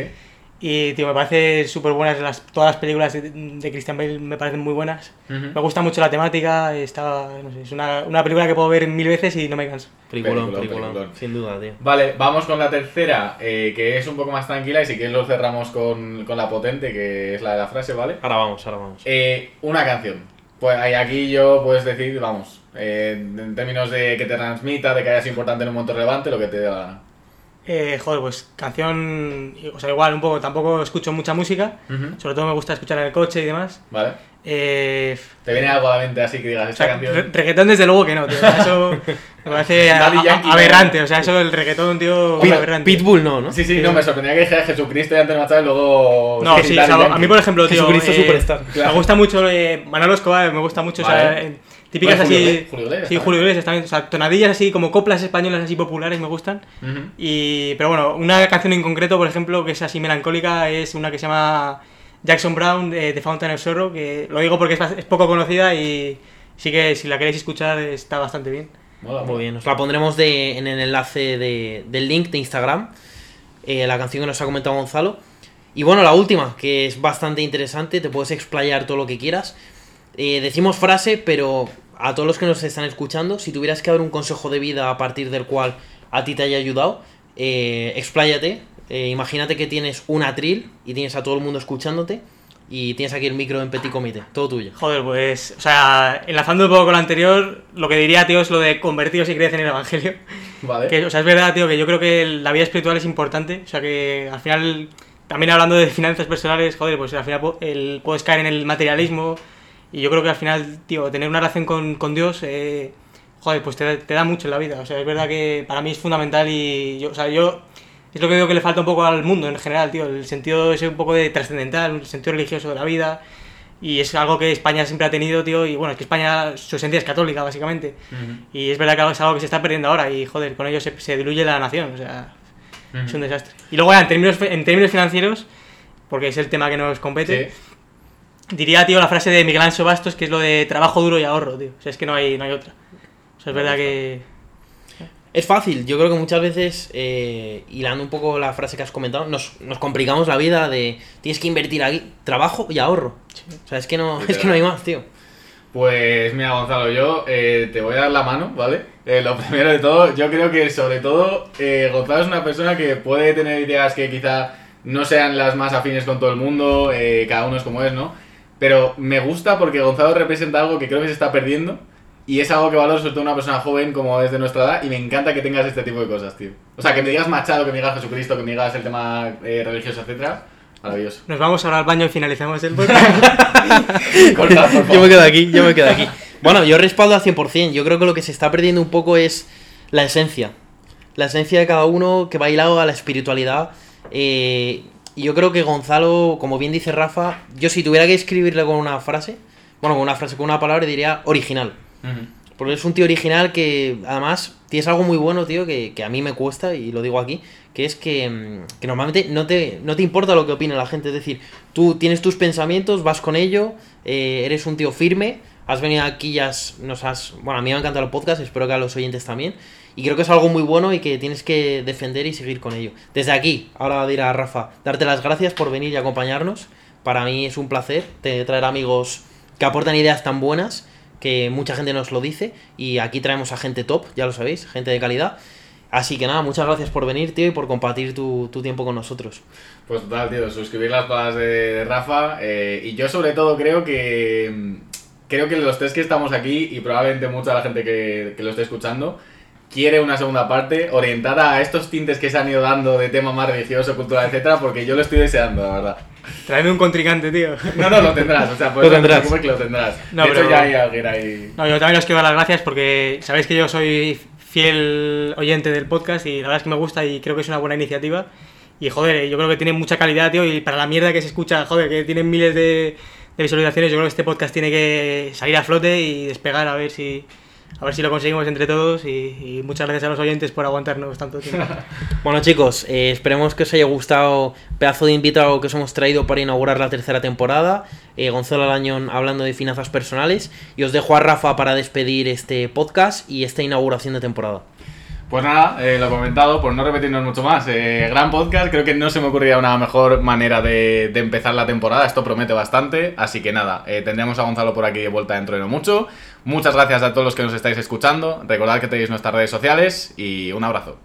Y, tío, me parece súper buenas, las, todas las películas de, de Christian Bale me parecen muy buenas. Me gusta mucho la temática, está, no sé, es una, una película que puedo ver mil veces y no me canso. Peliculón, Peliculón, peliculón, peliculón. sin duda, tío. Vale, vamos con la tercera, eh, que es un poco más tranquila y si quieres lo cerramos con, con la potente, que es la de la frase, ¿vale? Ahora vamos, ahora vamos. Eh, una canción. Pues ahí aquí yo puedes decir, vamos, eh, en términos de que te transmita, de que haya sido importante en un momento relevante, lo que te dé la gana. Eh, joder, pues canción, o sea, igual un poco, tampoco escucho mucha música, sobre todo me gusta escuchar en el coche y demás. ¿Vale? Eh, ¿Te viene algo a la mente así que digas, O esta sea, canción? re- reggaetón desde luego que no, tío. Eso me parece *laughs* a- a- aberrante. O sea, eso el reggaetón, tío, Pit- aberrante. Pitbull no, ¿no? Sí, sí, no, me sorprendía que dijera Jesucristo y Antonio Machado y luego... No, sí, o sea, a mí por ejemplo, tío, Jesucristo eh, Superstar. Claro. me gusta mucho eh, Manolo Escobar, me gusta mucho, o sea, Vale. eh, típicas Bueno, Julio así, Julio Iglesias sí, también. Julio Iglesias también, o sea, tonadillas así como coplas españolas así populares me gustan. Ujú. Y, pero bueno, una canción en concreto, por ejemplo, que es así melancólica, es una que se llama Jackson Brown de The Fountain of Sorrow, que lo digo porque es, es poco conocida y sí que si la queréis escuchar está bastante bien. Mola, Muy bien, os la pondremos de, en el enlace de- del link de Instagram, eh, la canción que nos ha comentado Gonzalo. Y bueno, la última, que es bastante interesante, te puedes explayar todo lo que quieras. Eh, decimos frase, pero a todos los que nos están escuchando, si tuvieras que dar un consejo de vida a partir del cual a ti te haya ayudado, eh, expláyate. Eh, imagínate que tienes un atril y tienes a todo el mundo escuchándote y tienes aquí el micro en petit comité, todo tuyo. Joder, pues, o sea, enlazando un poco con lo anterior, lo que diría, tío, es lo de convertidos y creed en el Evangelio. Vale. Que, o sea, es verdad, tío, que yo creo que la vida espiritual es importante. O sea, que al final, también hablando de finanzas personales, joder, pues al final el, puedes caer en el materialismo. Y yo creo que al final, tío, tener una relación con, con Dios, eh, joder, pues te, te da mucho en la vida. O sea, es verdad que para mí es fundamental y yo, o sea, yo es lo que digo que le falta un poco al mundo en general, tío. El sentido ese un poco de trascendental, el sentido religioso de la vida. Y es algo que España siempre ha tenido, tío. Y bueno, es que España, su esencia es católica, básicamente. Y es verdad que es algo que se está perdiendo ahora y joder, con ello se, se diluye la nación, o sea, es un desastre. Y luego ya, en términos, en términos financieros, porque es el tema que nos compete, Sí. Diría, tío, la frase de Miguel Anso Bastos, que es lo de trabajo duro y ahorro, tío. O sea, es que no hay, no hay otra. O sea, es verdad que... Es fácil, yo creo que muchas veces, eh, hilando un poco la frase que has comentado, nos, nos complicamos la vida de tienes que invertir aquí, trabajo y ahorro. O sea, es que no, es que no hay más, tío. Pues mira, Gonzalo, yo eh, te voy a dar la mano, ¿vale? Eh, lo primero de todo, yo creo que sobre todo eh, Gonzalo es una persona que puede tener ideas que quizá no sean las más afines con todo el mundo, eh, cada uno es como es, ¿no? Pero me gusta porque Gonzalo representa algo que creo que se está perdiendo Y es algo que valoro sobre todo una persona joven como es de nuestra edad y me encanta que tengas este tipo de cosas, tío. O sea, que me digas Machado, que me digas Jesucristo, que me digas el tema eh, religioso, etcétera. Maravilloso. Nos vamos ahora al baño y finalizamos el *laughs* podcast. Corta. Yo me quedo aquí, yo me quedo aquí. Bueno, yo respaldo al 100%. Yo creo que lo que se está perdiendo un poco es la esencia. La esencia de cada uno que va hilado a la espiritualidad. Eh, y yo creo que Gonzalo, como bien dice Rafa, yo si tuviera que escribirle con una frase, bueno, con una frase, con una palabra, diría original. Porque es un tío original que, además, tienes algo muy bueno, tío, que, que a mí me cuesta, y lo digo aquí, que es que, mm, que normalmente no te, no te importa lo que opine la gente. Es decir, tú tienes tus pensamientos, vas con ello, eh, eres un tío firme, has venido aquí y has, nos has... Bueno, a mí me encanta el podcast, espero que a los oyentes también. Y creo que es algo muy bueno y que tienes que defender y seguir con ello. Desde aquí, ahora a Rafa, darte las gracias por venir y acompañarnos. Para mí es un placer traer amigos que aportan ideas tan buenas que mucha gente nos lo dice y aquí traemos a gente top, ya lo sabéis, gente de calidad. Así que nada, muchas gracias por venir, tío, y por compartir tu, tu tiempo con nosotros. Pues total, tío, suscribir las palabras de, Rafa. eh, y yo sobre todo creo que. Creo que los tres que estamos aquí, y probablemente mucha la gente que, que lo esté escuchando, quiere una segunda parte orientada a estos tintes que se han ido dando de tema más religioso, cultural, etcétera, porque yo lo estoy deseando, la verdad. Traeme un contrincante, tío. No, no, lo tendrás, o sea, pues Lo tendrás. no que lo tendrás. No, de hecho, pero- ya hay alguien ahí. No, yo también os quiero dar las gracias porque sabéis que yo soy fiel oyente del podcast y la verdad es que me gusta y creo que es una buena iniciativa. Y joder, yo creo que tiene mucha calidad, tío, y para la mierda que se escucha, joder, que tienen miles de, de visualizaciones, yo creo que este podcast tiene que salir a flote y despegar a ver si a ver si lo conseguimos entre todos y, muchas gracias a los oyentes por aguantarnos tanto tiempo. *laughs* Bueno chicos, eh, esperemos que os haya gustado pedazo de invitado que os hemos traído para inaugurar la tercera temporada. Eh, Gonzalo Alañón hablando de finanzas personales. Y os dejo a Rafa para despedir este podcast y esta inauguración de temporada. Pues nada, eh, lo comentado, por no repetirnos mucho más. eh, gran podcast, creo que no se me ocurría una mejor manera de, empezar la temporada. Esto promete bastante. Así que nada, eh, tendremos a Gonzalo por aquí de vuelta dentro de no mucho. Muchas gracias a todos los que nos estáis escuchando. Recordad que tenéis nuestras redes sociales y un abrazo.